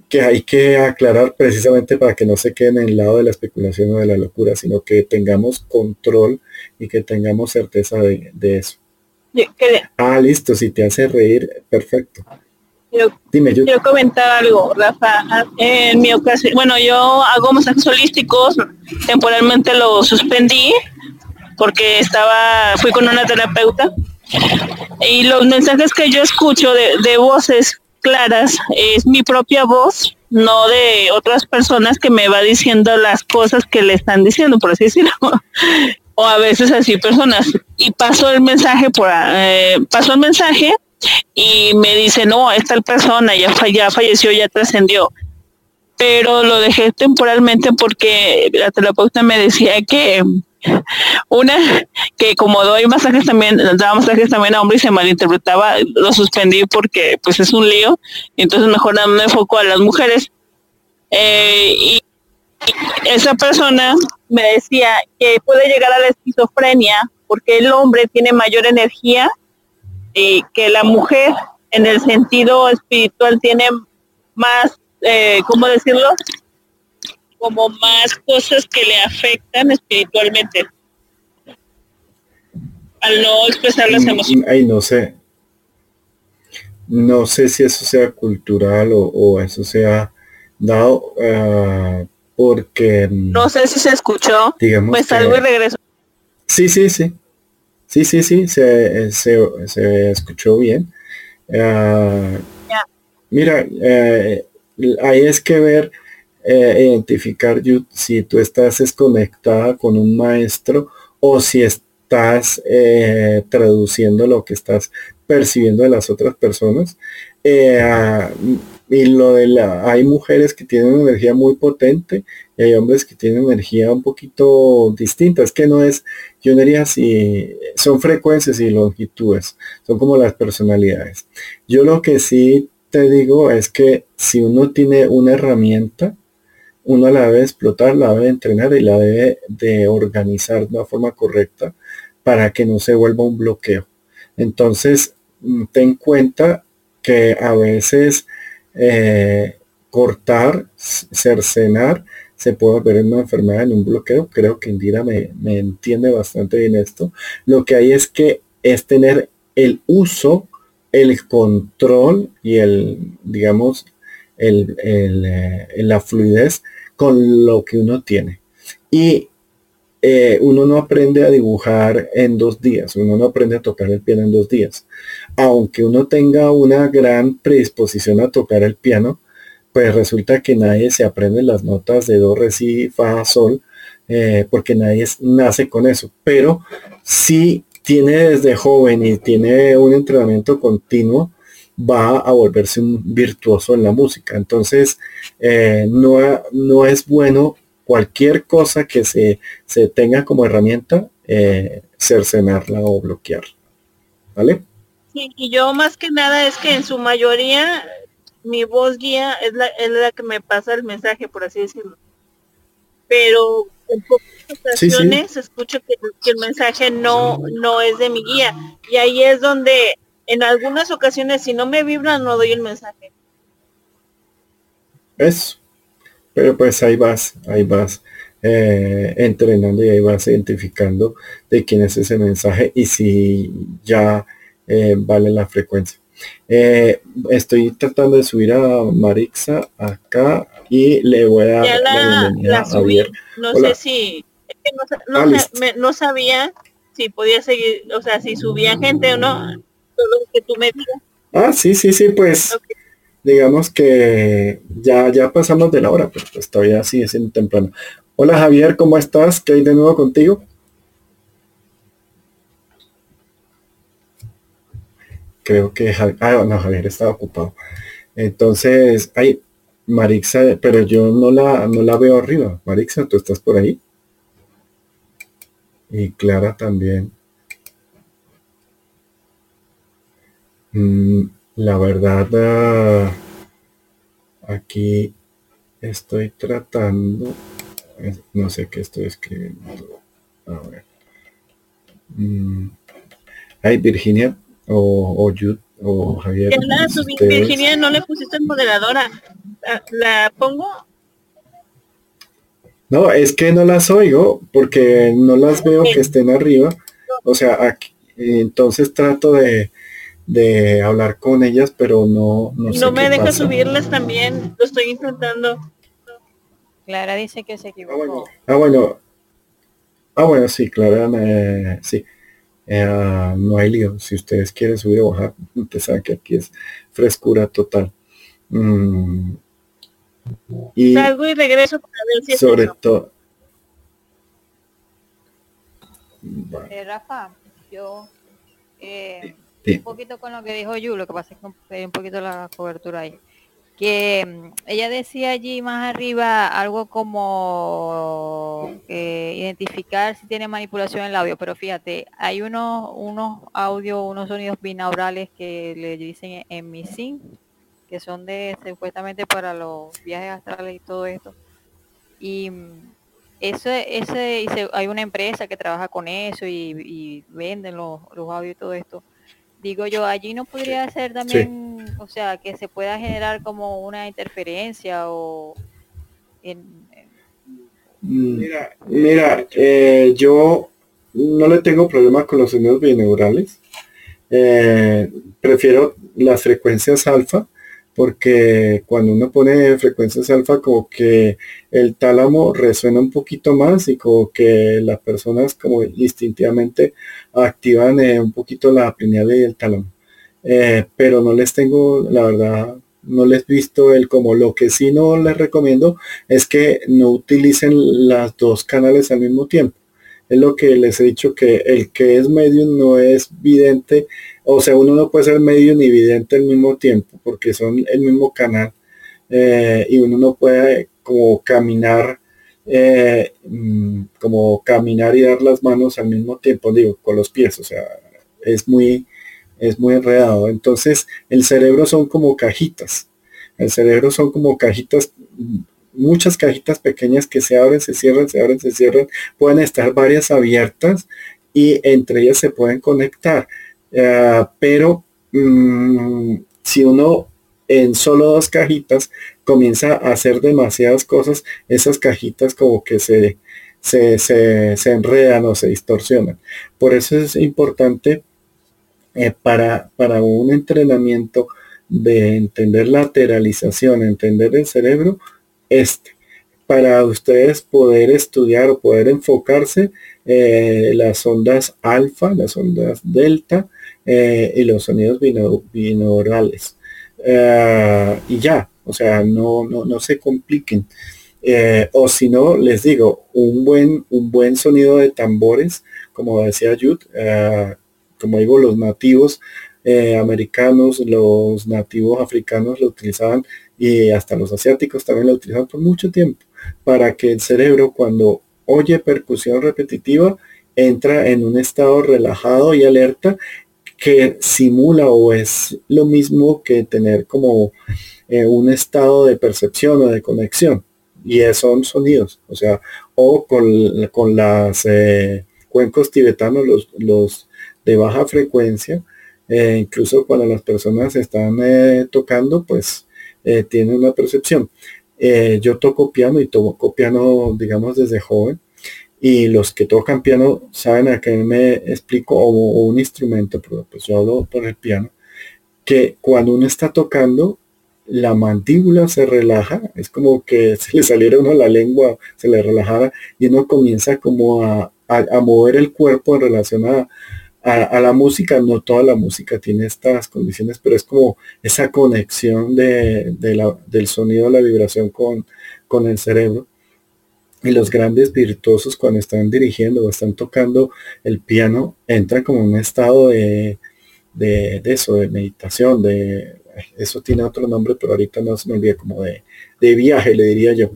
que hay que aclarar precisamente para que no se queden en el lado de la especulación o de la locura, sino que tengamos control y que tengamos certeza de, eso. Ah, listo, si te hace reír, perfecto. Dime, yo. Quiero comentar algo, Rafa. En mi ocasión, bueno, yo hago masajes holísticos, temporalmente lo suspendí porque estaba, fui con una terapeuta y los mensajes que yo escucho de, voces claras es mi propia voz, no de otras personas que me va diciendo las cosas que le están diciendo, por así decirlo. o a veces así personas. Y paso el mensaje por eh, paso el mensaje y me dice, no, esta persona ya, ya falleció, ya trascendió. Pero lo dejé temporalmente porque la terapeuta me decía que una, que como doy masajes también, daba masajes también a hombres y se malinterpretaba, lo suspendí porque pues es un lío, entonces mejor me enfoco a las mujeres. Eh, y, esa persona me decía que puede llegar a la esquizofrenia porque el hombre tiene mayor energía y que la mujer en el sentido espiritual tiene más, eh, ¿cómo decirlo? Como más cosas que le afectan espiritualmente al no expresar las mm, emociones. Ay, no sé. No sé si eso sea cultural o, eso sea dado ah, porque... No sé si se escuchó. Digamos me salgo y regreso. Sí, sí, sí. Sí, sí, sí, se, se, escuchó bien. Ah, mira, eh, ahí es que ver eh, identificar si tú estás desconectada con un maestro o si estás eh, traduciendo lo que estás percibiendo de las otras personas. Eh, y lo de la, hay mujeres que tienen energía muy potente y hay hombres que tienen energía un poquito distinta. Es que no es, yo diría si son frecuencias y longitudes, son como las personalidades. Yo lo que sí te digo es que si uno tiene una herramienta, uno la debe explotar, la debe entrenar y la debe de organizar de una forma correcta para que no se vuelva un bloqueo. Entonces, mm, ten cuenta que a veces eh, cortar, cercenar, se puede ver una enfermedad, en un bloqueo. Creo que Indira me, me entiende bastante bien esto. Lo que hay es que es tener el uso, el control y el, digamos, el, eh, la fluidez con lo que uno tiene. Y eh, uno no aprende a dibujar en dos días, uno no aprende a tocar el piano en dos días. Aunque uno tenga una gran predisposición a tocar el piano, pues resulta que nadie se aprende las notas de do, re, si, fa, sol, eh, porque nadie nace con eso. Pero si tiene desde joven y tiene un entrenamiento continuo, va a volverse un virtuoso en la música. Entonces, eh, no, no es bueno cualquier cosa que se, se tenga como herramienta, eh, cercenarla o bloquearla. ¿Vale? Sí, y yo más que nada es que en su mayoría mi voz guía es la, es la que me pasa el mensaje, por así decirlo. Pero en pocas ocasiones escucho que, el mensaje no, no es de mi guía. Y ahí es donde en algunas ocasiones si no me vibra no doy el mensaje. Eso. Pero pues ahí vas, ahí vas eh, entrenando y ahí vas identificando de quién es ese mensaje y si ya eh, vale la frecuencia. Eh, estoy tratando de subir a Marixa acá y le voy a dar la, bienvenida a No sé si ah, no, sabía si podía seguir, o sea, si subía gente o no, todo lo que tú me digas. Ah, sí, sí, sí, pues digamos que ya, ya pasamos de la hora, pero pues todavía sigue siendo temprano. Hola Javier, ¿cómo estás? ¿Qué hay de nuevo contigo? Creo que ah, no, Javier estaba ocupado. Entonces, hay Marixa, pero yo no la, no la veo arriba. Marixa, ¿tú estás por ahí? Y Clara también. La verdad, ah, aquí estoy tratando, no sé qué estoy escribiendo. A ver. Mm, ay, Virginia o, o, o Javier. Virginia, no le pusiste en moderadora. ¿La, pongo? No, es que no las oigo porque no las veo que estén arriba. O sea, aquí, entonces trato de, de hablar con ellas, pero no no, no me deja subirlas también, lo estoy intentando. Clara dice que se equivocó. Ah, bueno. Ah, bueno, sí, Clara, eh, sí. Eh, no hay lío. Si ustedes quieren subir o bajar, ustedes saben que aquí es frescura total. Mm. Y Salgo y regreso para ver si sobre todo. Eh, Rafa, yo un poquito con lo que dijo Yu, lo que pasa es que hay un poquito la cobertura ahí. Que mm, ella decía allí más arriba algo como identificar si tiene manipulación en el audio, pero fíjate, hay unos, unos audios, unos sonidos binaurales que le dicen en mi que son de supuestamente para los viajes astrales y todo esto. Y mm, eso, ese, hay una empresa que trabaja con eso y, venden los, los audios y todo esto digo yo, allí no podría ser también, o sea, que se pueda generar como una interferencia o... Mm, mira, mira eh, yo no le tengo problema con los sonidos bineurales. Eh, prefiero las frecuencias alfa porque cuando uno pone frecuencias alfa como que el tálamo resuena un poquito más y como que las personas como instintivamente activan eh, un poquito la pineal del tálamo. Eh, pero no les tengo, la verdad, no les visto el como lo que sí no les recomiendo es que no utilicen las dos canales al mismo tiempo. Es lo que les he dicho que el que es medio no es vidente o sea, uno no puede ser medio ni vidente al mismo tiempo, porque son el mismo canal, eh, y uno no puede como caminar, eh, mm, como caminar y dar las manos al mismo tiempo, digo, con los pies, o sea, es muy, es muy enredado. Entonces, el cerebro son como cajitas. El cerebro son como cajitas, muchas cajitas pequeñas que se abren, se cierran, se abren, se cierran. Pueden estar varias abiertas y entre ellas se pueden conectar. Eh, pero mm, si uno en solo dos cajitas comienza a hacer demasiadas cosas, esas cajitas como que se, se, enredan o se distorsionan. Por eso es importante eh, para, para un entrenamiento de entender lateralización, entender el cerebro, este, para ustedes poder estudiar o poder enfocarse eh, las ondas alfa, las ondas delta, eh, y los sonidos binaurales. Eh, y ya, o sea, no, no, no se compliquen. Eh, o si no, les digo, un buen, un buen sonido de tambores, como decía Jude, como digo, los nativos americanos, los nativos africanos lo utilizaban y hasta los asiáticos también lo utilizaban por mucho tiempo, para que el cerebro cuando oye percusión repetitiva entra en un estado relajado y alerta que simula o es lo mismo que tener como eh, un estado de percepción o de conexión. Y son sonidos, o sea, o con, con las eh, cuencos tibetanos, los, los de baja frecuencia, eh, incluso cuando las personas están tocando, pues tienen una percepción. yo toco piano y toco piano, digamos, desde joven y los que tocan piano saben a qué me explico o, un instrumento, pero pues yo hablo por el piano, que cuando uno está tocando, la mandíbula se relaja, es como que se le saliera uno la lengua, se le relajara y uno comienza como a, mover el cuerpo en relación a, a, la música, no toda la música tiene estas condiciones, pero es como esa conexión de, la, del sonido, la vibración con, con el cerebro y los grandes virtuosos cuando están dirigiendo o están tocando el piano entran como en un estado de, de, eso, de meditación, de eso tiene otro nombre, pero ahorita no se me olvida, como de, de viaje, le diría yo,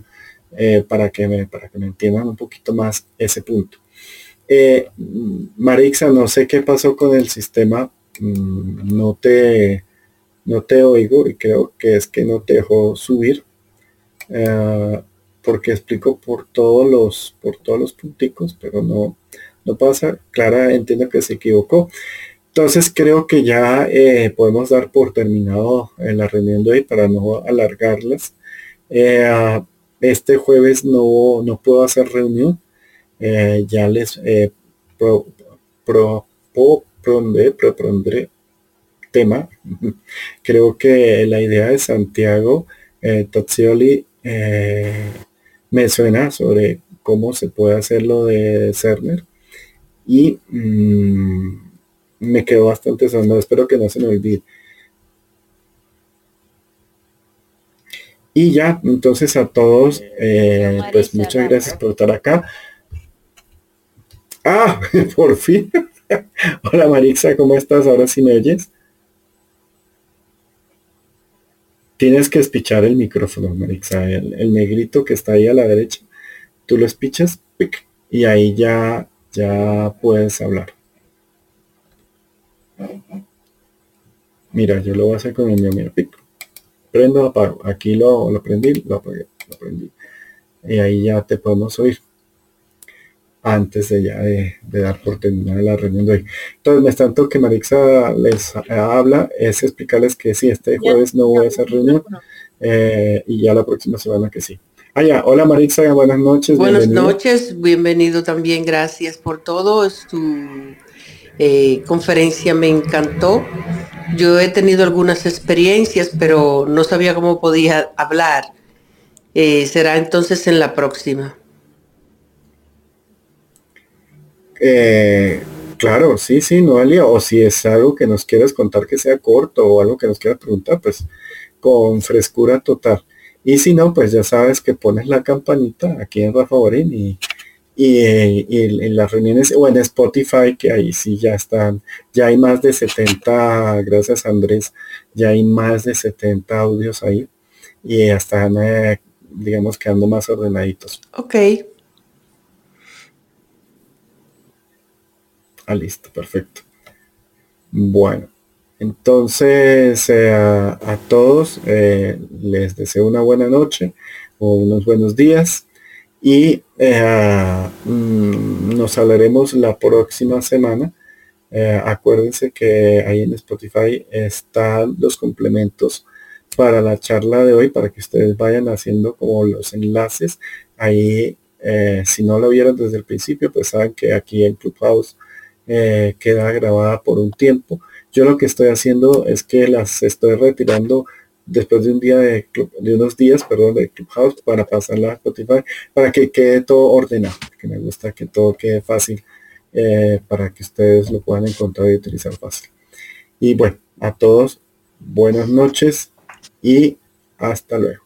eh, para, que me, para que me entiendan un poquito más ese punto. Eh, Marixa, no sé qué pasó con el sistema, mm, no te, no te oigo y creo que es que no te dejó subir. Eh, porque explico por todos los, por todos los punticos, pero no, no pasa. Clara entiendo que se equivocó. Entonces creo que ya eh, podemos dar por terminado la reunión de hoy para no alargarlas. Eh, este jueves no, no puedo hacer reunión. Eh, ya les pro, pro, propondré, tema. Creo que la idea de Santiago eh, me suena sobre cómo se puede hacer lo de Cerner y mm, me quedó bastante sonado, espero que no se me olvide. Y ya, entonces a todos, eh, pues muchas gracias por estar acá. Ah, por fin. Hola Marixa, ¿cómo estás? Ahora sí me oyes. Tienes que espichar el micrófono, Marixa, el, negrito que está ahí a la derecha. Tú lo espichas y ahí ya, ya puedes hablar. Mira, yo lo voy a hacer con el mío, mira, pic. Prendo, apago. Aquí lo, lo prendí, lo apagué, lo prendí. Y ahí ya te podemos oír antes de ya de, dar por terminar la reunión de hoy. Entonces, tanto que Marixa les habla, es explicarles que sí, este jueves no voy a hacer reunión eh, y ya la próxima semana que sí. Ah, ya. Hola Marixa, buenas noches. Buenas noches, bienvenido también, gracias por todo. Tu eh, conferencia me encantó. Yo he tenido algunas experiencias, pero no sabía cómo podía hablar. Eh, será entonces en la próxima. Eh, claro, sí, sí, Noelia, o si es algo que nos quieras contar que sea corto o algo que nos quieras preguntar, pues con frescura total. Y si no, pues ya sabes que pones la campanita aquí en Rafa Borín y, en las reuniones o en Spotify, que ahí sí ya están, ya hay más de 70, gracias Andrés, ya hay más de 70 audios ahí y están, eh, digamos, quedando más ordenaditos. Ok. Ah, listo, perfecto. Bueno, entonces eh, a, todos eh, les deseo una buena noche o unos buenos días y eh, mm, nos hablaremos la próxima semana. acuérdense que ahí en Spotify están los complementos para la charla de hoy para que ustedes vayan haciendo como los enlaces ahí si no lo vieron desde el principio pues saben que aquí en Clubhouse eh, queda grabada por un tiempo. Yo lo que estoy haciendo es que las estoy retirando después de un día de, de unos días, perdón, de Clubhouse para pasarla a Spotify, para que quede todo ordenado, que me gusta que todo quede fácil eh, para que ustedes lo puedan encontrar y utilizar fácil. Y bueno, a todos, buenas noches y hasta luego.